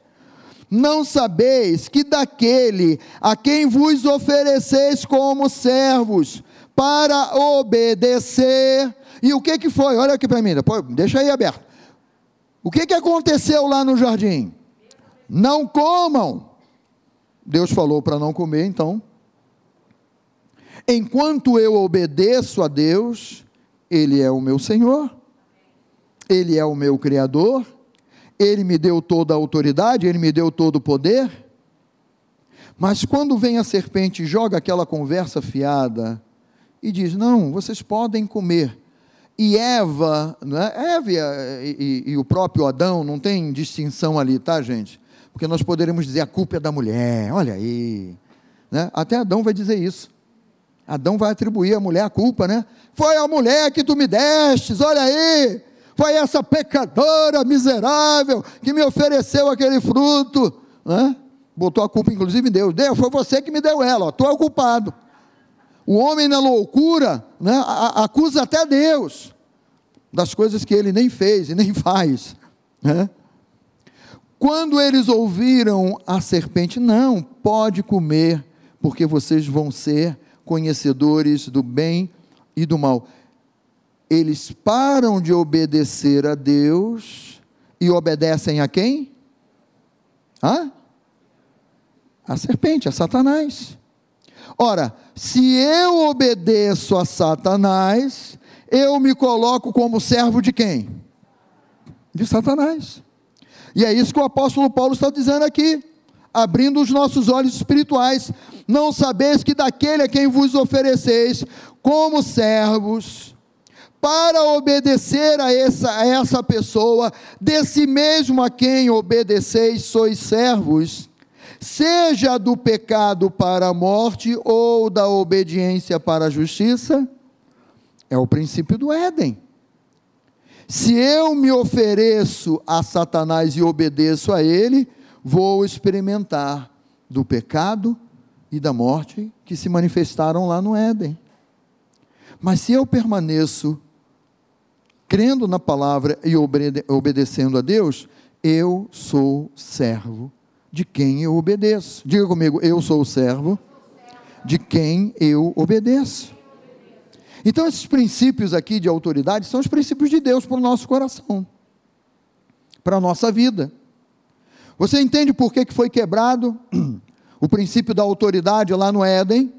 não sabeis que daquele a quem vos ofereceis como servos para obedecer. E o que que foi? Olha aqui para mim, deixa aí aberto. O que que aconteceu lá no jardim? Não comam. Deus falou para não comer, então. Enquanto eu obedeço a Deus, Ele é o meu Senhor, Ele é o meu Criador, ele me deu toda a autoridade, ele me deu todo o poder. Mas quando vem a serpente e joga aquela conversa fiada e diz: Não, vocês podem comer. E Eva, é? Eva e, e, e, o próprio Adão, não tem distinção ali, tá, gente? Porque nós poderíamos dizer a culpa é da mulher, olha aí. Né? Até Adão vai dizer isso. Adão vai atribuir à mulher a culpa, né? Foi a mulher que tu me destes, olha aí. Foi essa pecadora miserável que me ofereceu aquele fruto. Né? Botou a culpa, inclusive, em Deus. Deus, foi você que me deu ela, tu é o culpado. O homem na loucura né, acusa até Deus das coisas que ele nem fez e nem faz. Né? Quando eles ouviram a serpente, não, pode comer, porque vocês vão ser conhecedores do bem e do mal eles param de obedecer a Deus e obedecem a quem? Hã? A serpente, a Satanás. Ora, se eu obedeço a Satanás, eu me coloco como servo de quem? De Satanás. E é isso que o apóstolo Paulo está dizendo aqui, abrindo os nossos olhos espirituais. Não sabeis que daquele a quem vos ofereceis como servos, para obedecer a essa, a essa pessoa, desse mesmo a quem obedeceis sois servos, seja do pecado para a morte ou da obediência para a justiça, é o princípio do Éden. Se eu me ofereço a Satanás e obedeço a ele, vou experimentar do pecado e da morte que se manifestaram lá no Éden. Mas se eu permaneço crendo na palavra e obede obedecendo a Deus, eu sou servo de quem eu obedeço. Diga comigo, eu sou servo de quem eu obedeço. Então, esses princípios aqui de autoridade são os princípios de Deus para o nosso coração, para a nossa vida. Você entende por que, foi quebrado o princípio da autoridade lá no Éden?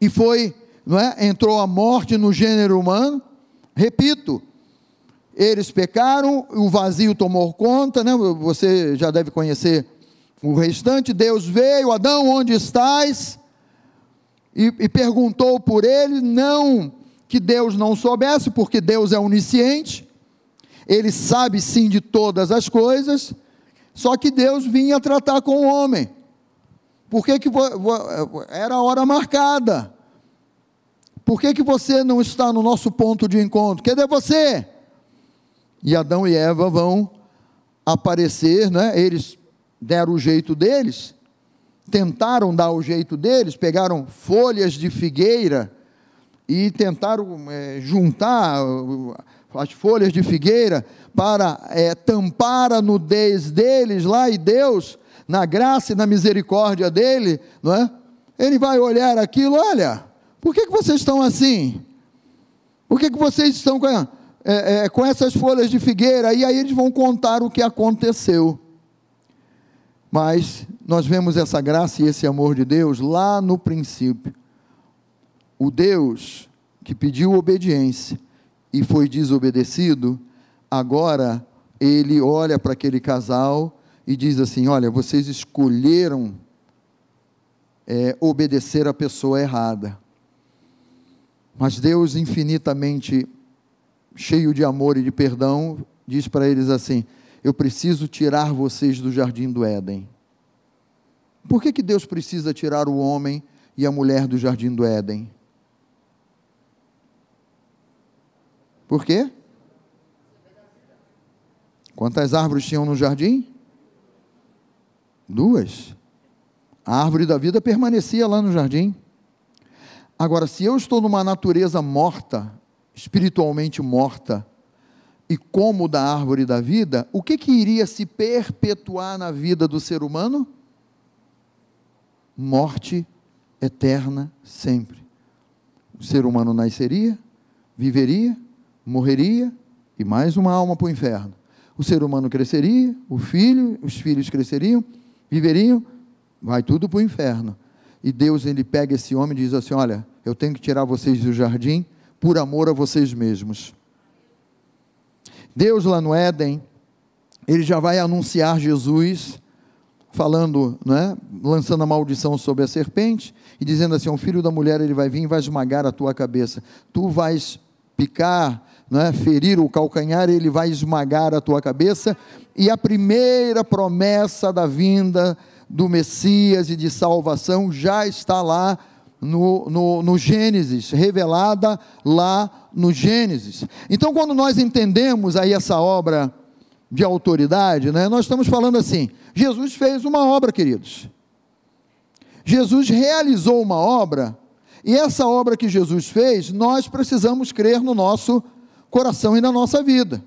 E foi, não é? Entrou a morte no gênero humano Repito, eles pecaram, o vazio tomou conta, né? Você já deve conhecer o restante. Deus veio, Adão, onde estás? E, e perguntou por ele, não que Deus não soubesse, porque Deus é onisciente, ele sabe sim de todas as coisas, só que Deus vinha tratar com o homem. Por que, que era a hora marcada? Por que, que você não está no nosso ponto de encontro? Cadê você? E Adão e Eva vão aparecer, né? eles deram o jeito deles, tentaram dar o jeito deles, pegaram folhas de figueira e tentaram é, juntar, as folhas de figueira para é, tampar a nudez deles lá e Deus, na graça e na misericórdia dele, não é? Ele vai olhar aquilo, olha, por que, que vocês estão assim? Por que, que vocês estão com, é, é, com essas folhas de figueira? E aí eles vão contar o que aconteceu. Mas nós vemos essa graça e esse amor de Deus lá no princípio. O Deus que pediu obediência e foi desobedecido, agora ele olha para aquele casal e diz assim: Olha, vocês escolheram é, obedecer a pessoa errada. Mas Deus, infinitamente cheio de amor e de perdão, diz para eles assim: Eu preciso tirar vocês do jardim do Éden. Por que, que Deus precisa tirar o homem e a mulher do jardim do Éden? Por quê? Quantas árvores tinham no jardim? Duas. A árvore da vida permanecia lá no jardim. Agora, se eu estou numa natureza morta, espiritualmente morta, e como da árvore da vida, o que, que iria se perpetuar na vida do ser humano? Morte eterna sempre. O ser humano nasceria, viveria, morreria e mais uma alma para o inferno. O ser humano cresceria, o filho, os filhos cresceriam, viveriam, vai tudo para o inferno. E Deus ele pega esse homem e diz assim: Olha, eu tenho que tirar vocês do jardim por amor a vocês mesmos. Deus lá no Éden, ele já vai anunciar Jesus, falando, né, lançando a maldição sobre a serpente e dizendo assim: o filho da mulher ele vai vir e vai esmagar a tua cabeça. Tu vais picar é? ferir o calcanhar, ele vai esmagar a tua cabeça. E a primeira promessa da vinda do Messias e de salvação já está lá no, no, no, Gênesis, revelada lá no Gênesis. Então, quando nós entendemos aí essa obra de autoridade, né, nós estamos falando assim: Jesus fez uma obra, queridos. Jesus realizou uma obra, e essa obra que Jesus fez, nós precisamos crer no nosso coração e na nossa vida.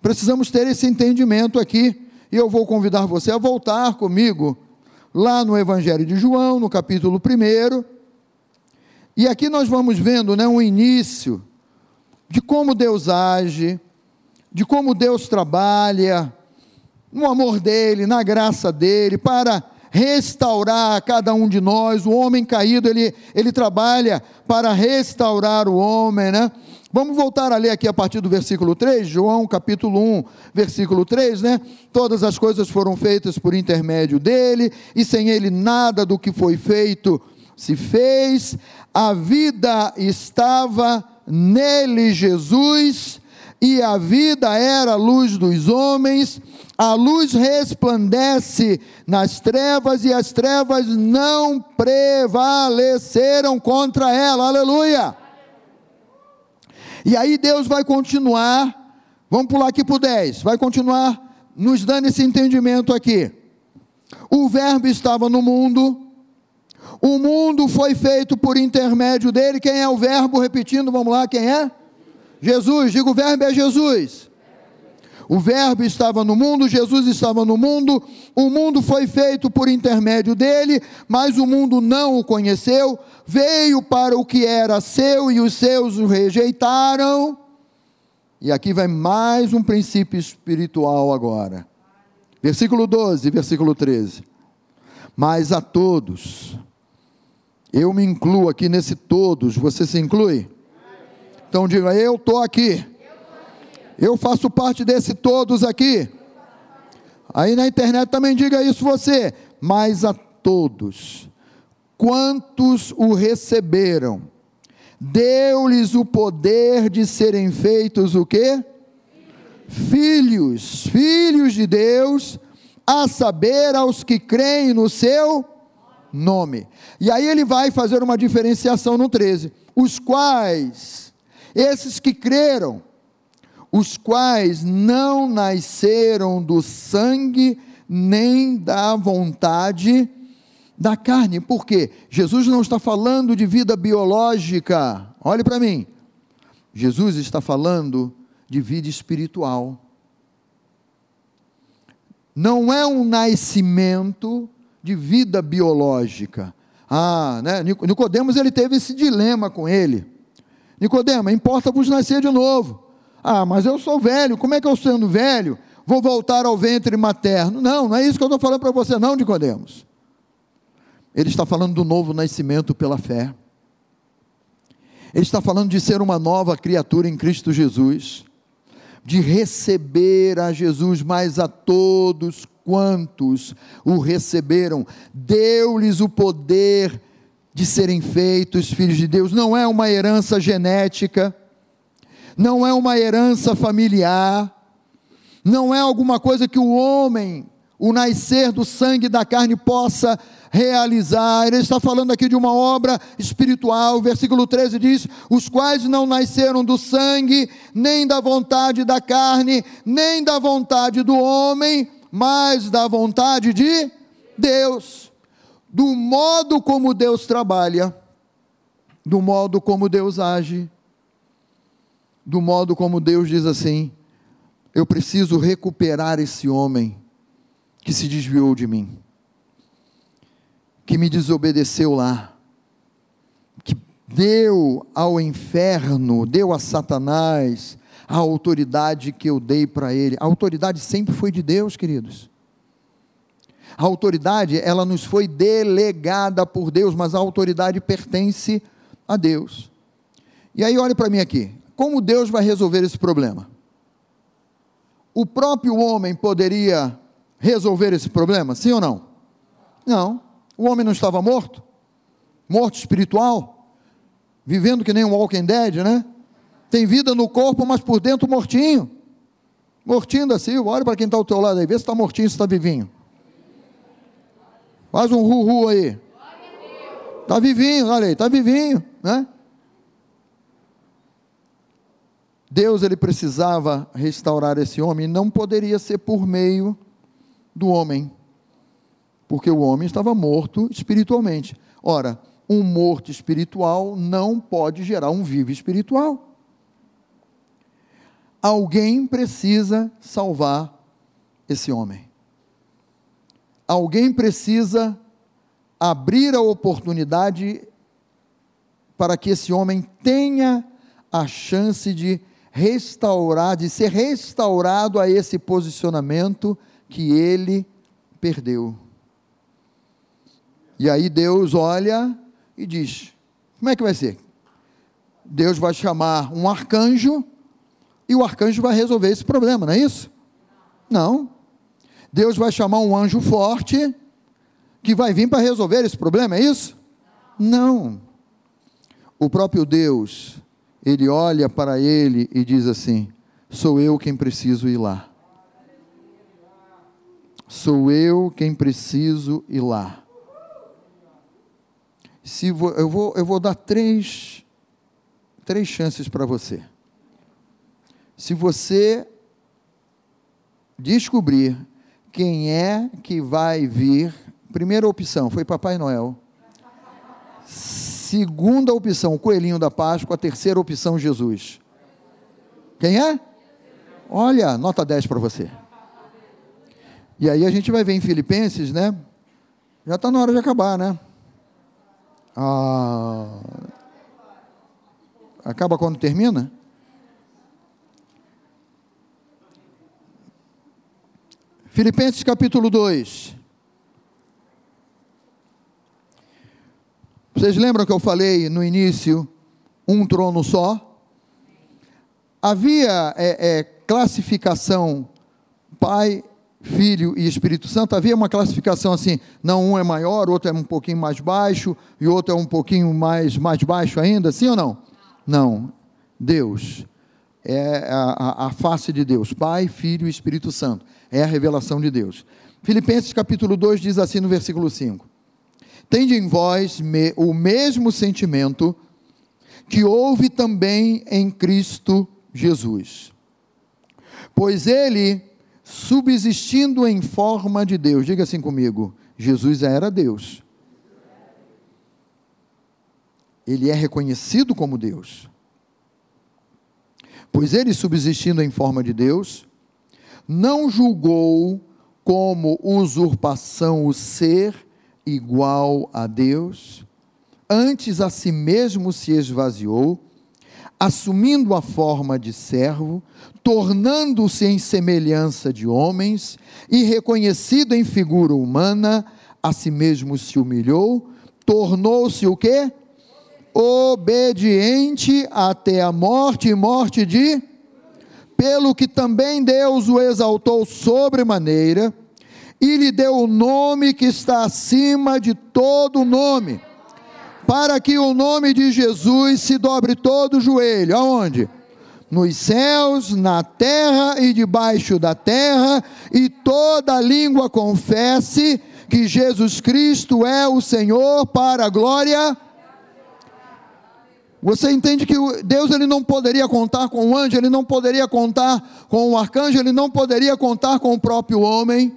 Precisamos ter esse entendimento aqui, e eu vou convidar você a voltar comigo lá no Evangelho de João, no capítulo 1. E aqui nós vamos vendo né, um início de como Deus age, de como Deus trabalha, no amor dele, na graça dele, para restaurar cada um de nós. O homem caído, ele, ele trabalha para restaurar o homem, né? Vamos voltar a ler aqui a partir do versículo 3, João capítulo 1, versículo 3, né? Todas as coisas foram feitas por intermédio dele, e sem ele nada do que foi feito se fez. A vida estava nele, Jesus, e a vida era a luz dos homens. A luz resplandece nas trevas, e as trevas não prevaleceram contra ela. Aleluia! E aí Deus vai continuar, vamos pular aqui para o 10, vai continuar nos dando esse entendimento aqui. O Verbo estava no mundo, o mundo foi feito por intermédio dele. Quem é o Verbo? Repetindo, vamos lá, quem é? Jesus, digo o Verbo é Jesus. O Verbo estava no mundo, Jesus estava no mundo, o mundo foi feito por intermédio dele, mas o mundo não o conheceu, veio para o que era seu e os seus o rejeitaram. E aqui vai mais um princípio espiritual agora. Versículo 12, versículo 13. Mas a todos, eu me incluo aqui nesse todos, você se inclui? Então diga, eu estou aqui eu faço parte desse todos aqui. Aí na internet também diga isso você. Mas a todos, quantos o receberam, deu-lhes o poder de serem feitos o quê? Filhos, filhos de Deus, a saber aos que creem no seu nome. E aí ele vai fazer uma diferenciação no 13. Os quais, esses que creram, os quais não nasceram do sangue nem da vontade da carne. Por quê? Jesus não está falando de vida biológica. Olhe para mim. Jesus está falando de vida espiritual. Não é um nascimento de vida biológica. Ah, né? Nicodemos ele teve esse dilema com ele. Nicodemo, importa-vos nascer de novo. Ah, mas eu sou velho, como é que eu sendo velho vou voltar ao ventre materno? Não, não é isso que eu estou falando para você, não, Nicodemos. Ele está falando do novo nascimento pela fé. Ele está falando de ser uma nova criatura em Cristo Jesus, de receber a Jesus, mas a todos quantos o receberam, deu-lhes o poder de serem feitos filhos de Deus. Não é uma herança genética, não é uma herança familiar, não é alguma coisa que o homem, o nascer do sangue da carne, possa realizar. Ele está falando aqui de uma obra espiritual. Versículo 13 diz: Os quais não nasceram do sangue, nem da vontade da carne, nem da vontade do homem, mas da vontade de Deus do modo como Deus trabalha, do modo como Deus age, do modo como Deus diz assim: eu preciso recuperar esse homem que se desviou de mim, que me desobedeceu lá, que deu ao inferno, deu a Satanás a autoridade que eu dei para ele. A autoridade sempre foi de Deus, queridos. A autoridade, ela nos foi delegada por Deus, mas a autoridade pertence a Deus. E aí, olhe para mim aqui. Como Deus vai resolver esse problema? O próprio homem poderia resolver esse problema? Sim ou não? Não. O homem não estava morto? Morto espiritual? Vivendo que nem um Walking Dead, né? Tem vida no corpo, mas por dentro mortinho. Mortinho da Silva. Olha para quem está ao teu lado aí. Vê se está mortinho, se está vivinho. Faz um ru-ru aí. Está vivinho, olha aí, está vivinho, né? Deus ele precisava restaurar esse homem, não poderia ser por meio do homem, porque o homem estava morto espiritualmente. Ora, um morto espiritual não pode gerar um vivo espiritual. Alguém precisa salvar esse homem alguém precisa abrir a oportunidade para que esse homem tenha a chance de restaurar, de ser restaurado a esse posicionamento que ele perdeu. E aí Deus olha e diz: como é que vai ser? Deus vai chamar um arcanjo e o arcanjo vai resolver esse problema, não é isso? Não. Deus vai chamar um anjo forte que vai vir para resolver esse problema, é isso? Não. O próprio Deus, ele olha para ele e diz assim: Sou eu quem preciso ir lá. Sou eu quem preciso ir lá. Se eu, vou, eu vou dar três, três chances para você. Se você descobrir quem é que vai vir? Primeira opção foi Papai Noel. Segunda opção, o coelhinho da Páscoa. Terceira opção, Jesus. Quem é? Olha, nota 10 para você. E aí a gente vai ver em Filipenses, né? Já está na hora de acabar, né? Ah, acaba quando termina? Filipenses capítulo 2. Vocês lembram que eu falei no início, um trono só? Havia é, é, classificação Pai, Filho e Espírito Santo, havia uma classificação assim, não um é maior, outro é um pouquinho mais baixo, e outro é um pouquinho mais, mais baixo ainda, sim ou não? Não. Deus é a, a, face de Deus, Pai, Filho e Espírito Santo é a revelação de Deus. Filipenses capítulo 2 diz assim no versículo 5: Tende em vós me, o mesmo sentimento que houve também em Cristo Jesus. Pois ele, subsistindo em forma de Deus, diga assim comigo: Jesus era Deus. Ele é reconhecido como Deus. Pois ele, subsistindo em forma de Deus, não julgou como usurpação o ser igual a Deus, antes a si mesmo se esvaziou, assumindo a forma de servo, tornando-se em semelhança de homens e reconhecido em figura humana, a si mesmo se humilhou, tornou-se o quê? Obediente até a morte e morte de pelo que também Deus o exaltou sobremaneira e lhe deu o nome que está acima de todo nome, para que o nome de Jesus se dobre todo o joelho. Aonde? Nos céus, na terra e debaixo da terra, e toda língua confesse que Jesus Cristo é o Senhor para a glória. Você entende que Deus ele não poderia contar com o anjo, ele não poderia contar com o arcanjo, ele não poderia contar com o próprio homem.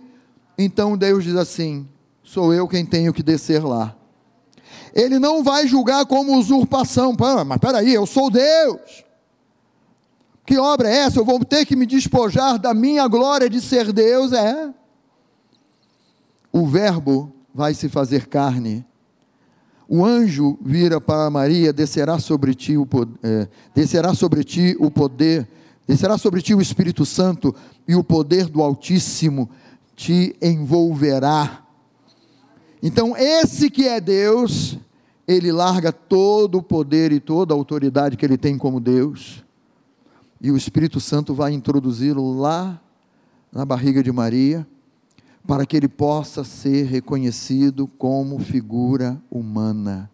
Então Deus diz assim: sou eu quem tenho que descer lá. Ele não vai julgar como usurpação, mas peraí, eu sou Deus. Que obra é essa? Eu vou ter que me despojar da minha glória de ser Deus? É o Verbo vai se fazer carne. O anjo vira para Maria, descerá sobre ti o poder, é, descerá sobre ti o poder, descerá sobre ti o Espírito Santo e o poder do Altíssimo te envolverá. Então, esse que é Deus, ele larga todo o poder e toda a autoridade que ele tem como Deus, e o Espírito Santo vai introduzi-lo lá na barriga de Maria para que ele possa ser reconhecido como figura humana,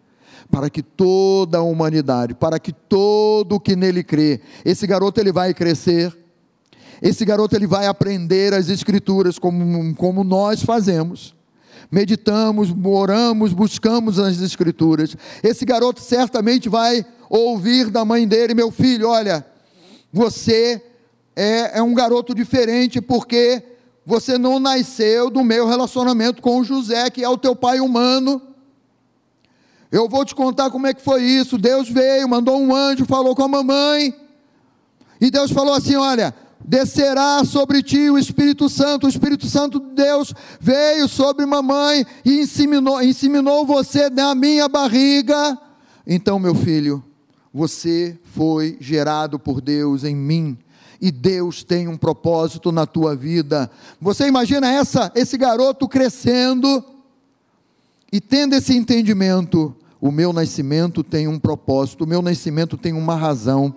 para que toda a humanidade, para que todo o que nele crê, esse garoto ele vai crescer, esse garoto ele vai aprender as escrituras como, como nós fazemos. Meditamos, oramos, buscamos as escrituras. Esse garoto certamente vai ouvir da mãe dele, meu filho, olha, você é, é um garoto diferente porque você não nasceu do meu relacionamento com José, que é o teu pai humano. Eu vou te contar como é que foi isso. Deus veio, mandou um anjo, falou com a mamãe. E Deus falou assim: Olha, descerá sobre ti o Espírito Santo. O Espírito Santo de Deus veio sobre mamãe e inseminou, inseminou você na minha barriga. Então, meu filho, você foi gerado por Deus em mim e Deus tem um propósito na tua vida. Você imagina essa esse garoto crescendo e tendo esse entendimento, o meu nascimento tem um propósito, o meu nascimento tem uma razão.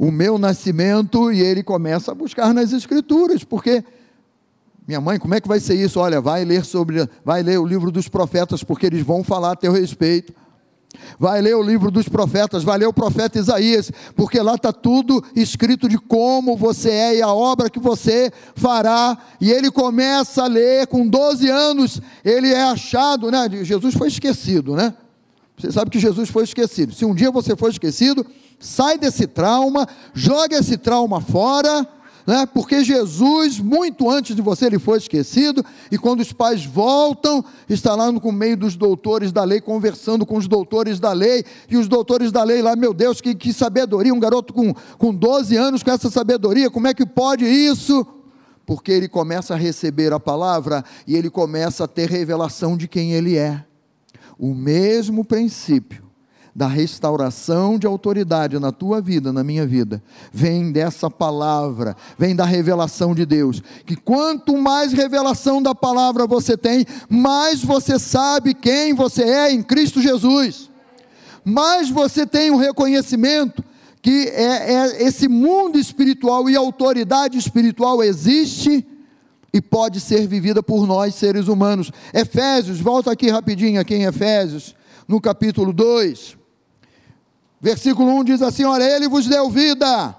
O meu nascimento e ele começa a buscar nas escrituras, porque minha mãe, como é que vai ser isso? Olha, vai ler sobre, vai ler o livro dos profetas, porque eles vão falar a teu respeito. Vai ler o livro dos profetas, vai ler o profeta Isaías, porque lá está tudo escrito de como você é e a obra que você fará. E ele começa a ler com 12 anos, ele é achado, né? Jesus foi esquecido, né? Você sabe que Jesus foi esquecido. Se um dia você for esquecido, sai desse trauma, joga esse trauma fora né? porque Jesus, muito antes de você, ele foi esquecido, e quando os pais voltam, está lá no meio dos doutores da lei, conversando com os doutores da lei, e os doutores da lei lá, meu Deus, que, que sabedoria, um garoto com, com 12 anos com essa sabedoria, como é que pode isso? Porque ele começa a receber a palavra e ele começa a ter revelação de quem ele é. O mesmo princípio da restauração de autoridade na tua vida, na minha vida, vem dessa palavra, vem da revelação de Deus. Que quanto mais revelação da palavra você tem, mais você sabe quem você é em Cristo Jesus, mais você tem o um reconhecimento que é, é esse mundo espiritual e autoridade espiritual existe e pode ser vivida por nós, seres humanos. Efésios, volta aqui rapidinho, aqui em Efésios, no capítulo 2. Versículo 1 diz assim: Olha, Ele vos deu vida.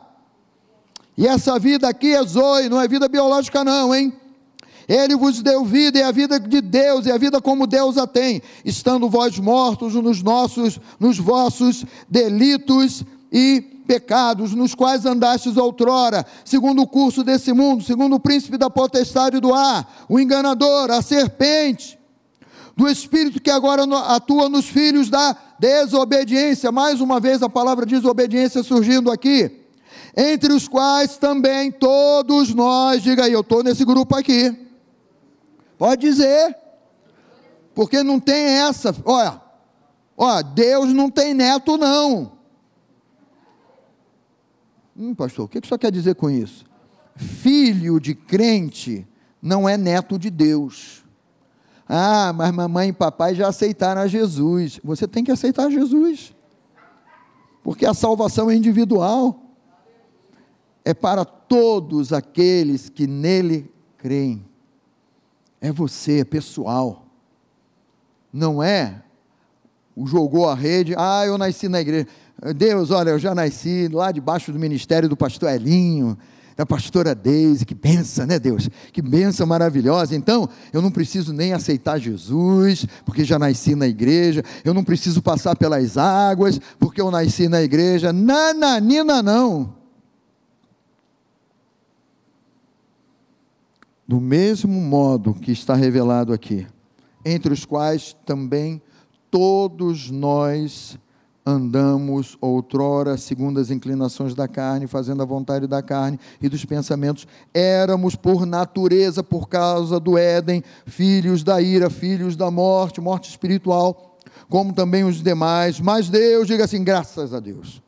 E essa vida aqui é Zoe, não é vida biológica, não, hein? Ele vos deu vida e a vida de Deus, e a vida como Deus a tem, estando vós mortos nos nossos, nos vossos delitos e pecados, nos quais andastes outrora, segundo o curso desse mundo, segundo o príncipe da potestade do ar, o enganador, a serpente, do espírito que agora atua nos filhos da desobediência. Mais uma vez a palavra desobediência surgindo aqui. entre os quais também todos nós, diga aí, eu estou nesse grupo aqui. Pode dizer, porque não tem essa, olha, olha, Deus não tem neto, não. Hum, pastor, o que você quer dizer com isso? Filho de crente não é neto de Deus. Ah, mas mamãe e papai já aceitaram a Jesus. Você tem que aceitar Jesus. Porque a salvação é individual. É para todos aqueles que nele creem. É você, é pessoal. Não é o jogou a rede, ah, eu nasci na igreja. Deus, olha, eu já nasci lá debaixo do ministério do pastor Elinho, da pastora Deise, que benção, né, Deus? Que benção maravilhosa. Então, eu não preciso nem aceitar Jesus, porque já nasci na igreja. Eu não preciso passar pelas águas, porque eu nasci na igreja. Nananina, não. Do mesmo modo que está revelado aqui, entre os quais também todos nós andamos outrora segundo as inclinações da carne, fazendo a vontade da carne e dos pensamentos, éramos por natureza, por causa do Éden, filhos da ira, filhos da morte, morte espiritual, como também os demais, mas Deus, diga assim, graças a Deus.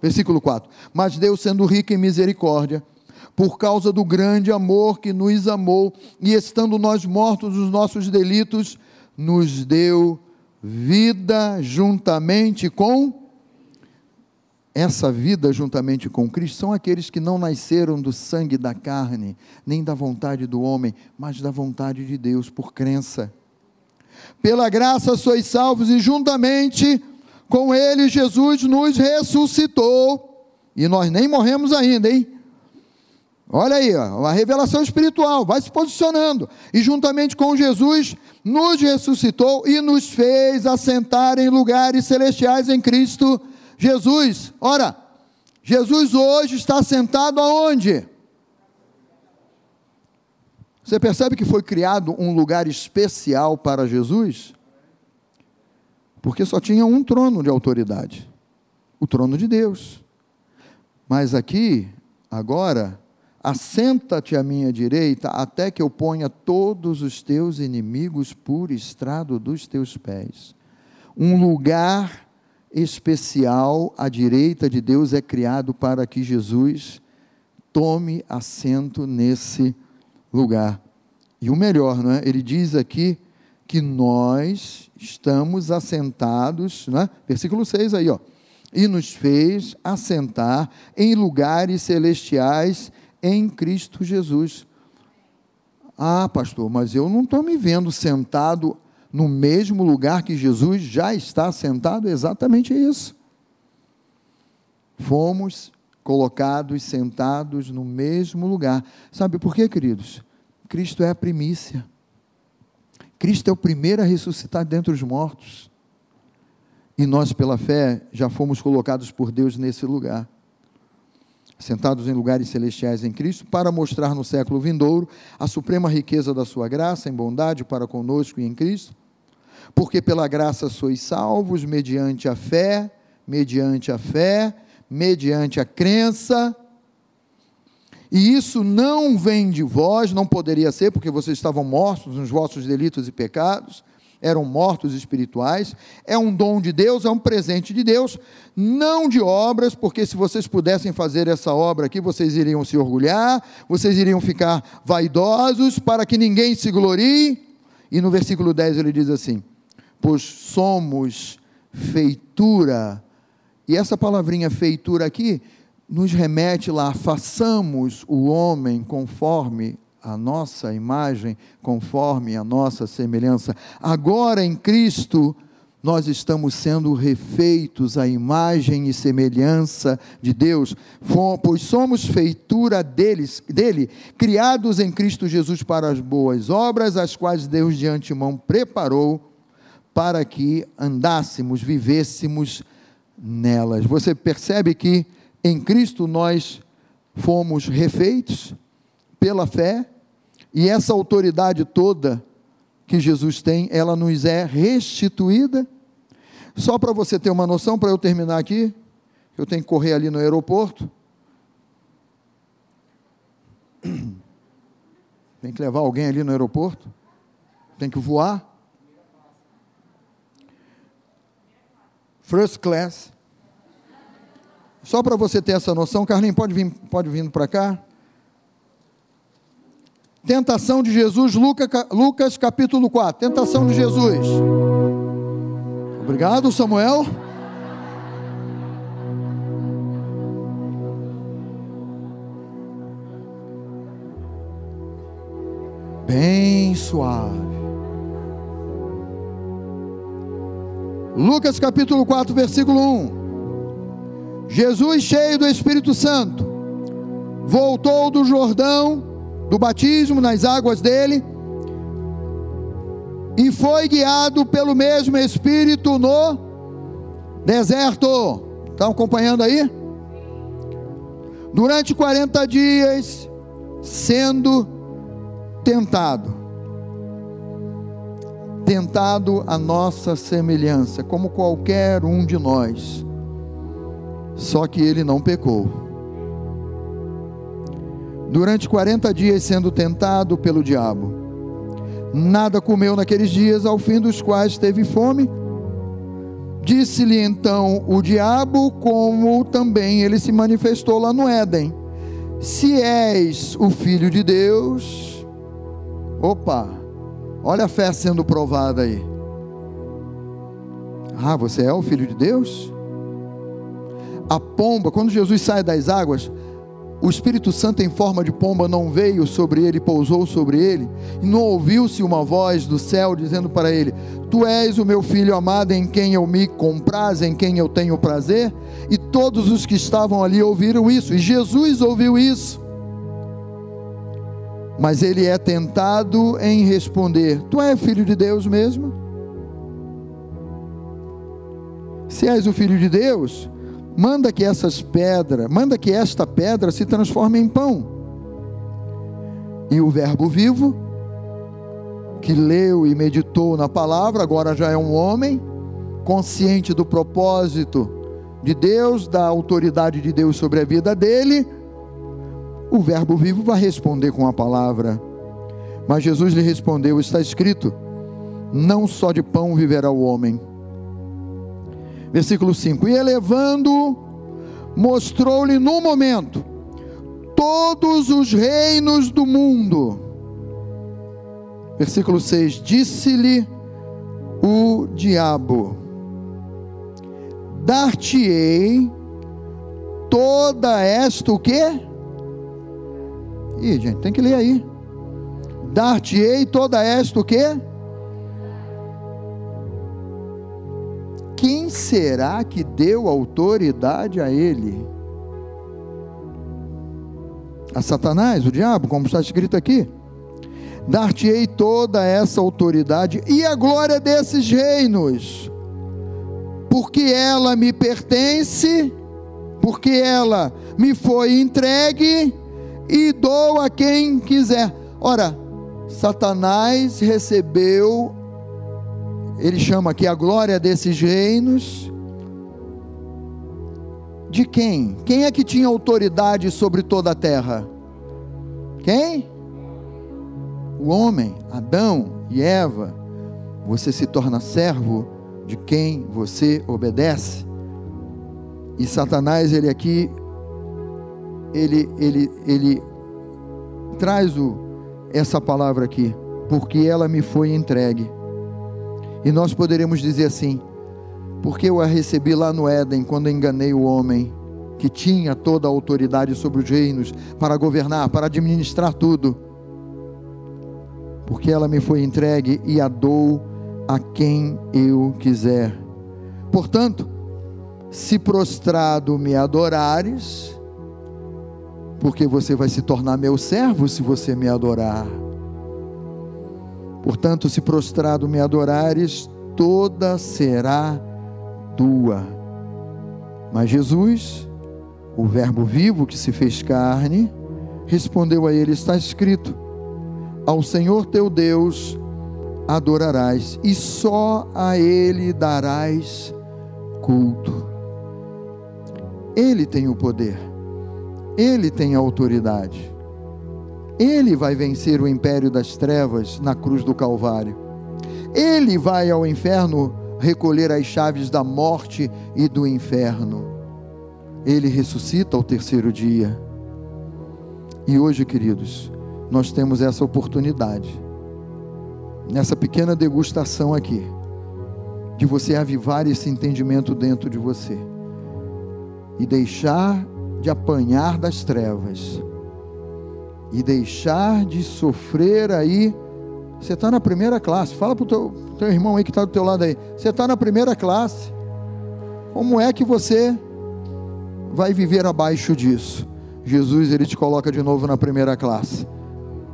Versículo 4: Mas Deus, sendo rico em misericórdia, por causa do grande amor que nos amou, e estando nós mortos nos nossos delitos, nos deu vida juntamente com essa vida juntamente com Cristo são aqueles que não nasceram do sangue da carne, nem da vontade do homem, mas da vontade de Deus por crença. Pela graça sois salvos e juntamente com ele Jesus nos ressuscitou. E nós nem morremos ainda, hein? Olha aí, a revelação espiritual, vai se posicionando. E juntamente com Jesus, nos ressuscitou e nos fez assentar em lugares celestiais em Cristo Jesus. Ora, Jesus hoje está sentado aonde? Você percebe que foi criado um lugar especial para Jesus? Porque só tinha um trono de autoridade o trono de Deus. Mas aqui, agora, Assenta-te à minha direita, até que eu ponha todos os teus inimigos por estrado dos teus pés. Um lugar especial à direita de Deus é criado para que Jesus tome assento nesse lugar. E o melhor, não é? Ele diz aqui que nós estamos assentados, é? versículo 6 aí, ó. E nos fez assentar em lugares celestiais em Cristo Jesus. Ah, pastor, mas eu não estou me vendo sentado no mesmo lugar que Jesus já está sentado, exatamente isso. Fomos colocados, sentados no mesmo lugar. Sabe por quê, queridos? Cristo é a primícia. Cristo é o primeiro a ressuscitar dentre os mortos. E nós, pela fé, já fomos colocados por Deus nesse lugar sentados em lugares celestiais em Cristo, para mostrar no século vindouro a suprema riqueza da sua graça em bondade para conosco e em Cristo. Porque pela graça sois salvos mediante a fé, mediante a fé, mediante a crença. E isso não vem de vós, não poderia ser, porque vocês estavam mortos nos vossos delitos e pecados, eram mortos espirituais, é um dom de Deus, é um presente de Deus, não de obras, porque se vocês pudessem fazer essa obra aqui, vocês iriam se orgulhar, vocês iriam ficar vaidosos para que ninguém se glorie. E no versículo 10 ele diz assim: Pois somos feitura, e essa palavrinha feitura aqui nos remete lá, façamos o homem conforme a nossa imagem, conforme a nossa semelhança. Agora em Cristo, nós estamos sendo refeitos à imagem e semelhança de Deus, pois somos feitura deles, dele, criados em Cristo Jesus para as boas obras, as quais Deus de antemão preparou para que andássemos, vivêssemos nelas. Você percebe que em Cristo nós fomos refeitos? pela fé, e essa autoridade toda que Jesus tem, ela nos é restituída. Só para você ter uma noção, para eu terminar aqui, eu tenho que correr ali no aeroporto. Tem que levar alguém ali no aeroporto. Tem que voar. First class. Só para você ter essa noção, Carlinhos, pode vir, pode vir para cá. Tentação de Jesus, Lucas, capítulo 4. Tentação de Jesus. Obrigado, Samuel. Bem suave. Lucas capítulo 4, versículo 1. Jesus, cheio do Espírito Santo, voltou do Jordão do batismo nas águas dele e foi guiado pelo mesmo Espírito no deserto. Estão acompanhando aí? Durante 40 dias, sendo tentado. Tentado a nossa semelhança, como qualquer um de nós. Só que ele não pecou durante 40 dias sendo tentado pelo diabo. Nada comeu naqueles dias, ao fim dos quais teve fome. Disse-lhe então o diabo, como também ele se manifestou lá no Éden: Se és o filho de Deus, opa, olha a fé sendo provada aí. Ah, você é o filho de Deus? A pomba, quando Jesus sai das águas, o Espírito Santo em forma de pomba não veio sobre ele, pousou sobre ele, e não ouviu-se uma voz do céu dizendo para ele: Tu és o meu filho amado em quem eu me compraz, em quem eu tenho prazer? E todos os que estavam ali ouviram isso, e Jesus ouviu isso. Mas ele é tentado em responder: Tu és filho de Deus mesmo? Se és o filho de Deus, manda que essas pedras, manda que esta pedra se transforme em pão. E o Verbo vivo, que leu e meditou na palavra, agora já é um homem, consciente do propósito de Deus, da autoridade de Deus sobre a vida dele, o Verbo vivo vai responder com a palavra. Mas Jesus lhe respondeu: está escrito, não só de pão viverá o homem Versículo 5: E elevando, mostrou-lhe no momento todos os reinos do mundo. Versículo 6: Disse-lhe o diabo: Dar-te-ei toda esta o quê? Ih, gente, tem que ler aí. Dar-te-ei toda esta o quê? Será que deu autoridade a ele? A Satanás, o diabo, como está escrito aqui. Dar-te-ei toda essa autoridade e a glória desses reinos, porque ela me pertence, porque ela me foi entregue e dou a quem quiser. Ora, Satanás recebeu ele chama aqui a glória desses reinos. De quem? Quem é que tinha autoridade sobre toda a terra? Quem? O homem, Adão e Eva. Você se torna servo de quem você obedece. E Satanás, ele aqui, ele, ele, ele traz o, essa palavra aqui, porque ela me foi entregue. E nós poderemos dizer assim: porque eu a recebi lá no Éden, quando enganei o homem, que tinha toda a autoridade sobre os reinos, para governar, para administrar tudo. Porque ela me foi entregue e a dou a quem eu quiser. Portanto, se prostrado me adorares, porque você vai se tornar meu servo se você me adorar. Portanto, se prostrado me adorares, toda será tua. Mas Jesus, o Verbo vivo que se fez carne, respondeu a ele: Está escrito: Ao Senhor teu Deus adorarás, e só a Ele darás culto. Ele tem o poder, Ele tem a autoridade. Ele vai vencer o império das trevas na cruz do Calvário. Ele vai ao inferno recolher as chaves da morte e do inferno. Ele ressuscita ao terceiro dia. E hoje, queridos, nós temos essa oportunidade, nessa pequena degustação aqui, de você avivar esse entendimento dentro de você e deixar de apanhar das trevas e deixar de sofrer aí. Você está na primeira classe. Fala para o teu, teu irmão aí que está do teu lado aí. Você está na primeira classe. Como é que você vai viver abaixo disso? Jesus ele te coloca de novo na primeira classe.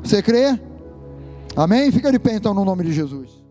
Você crê? Amém? Fica de pé então no nome de Jesus.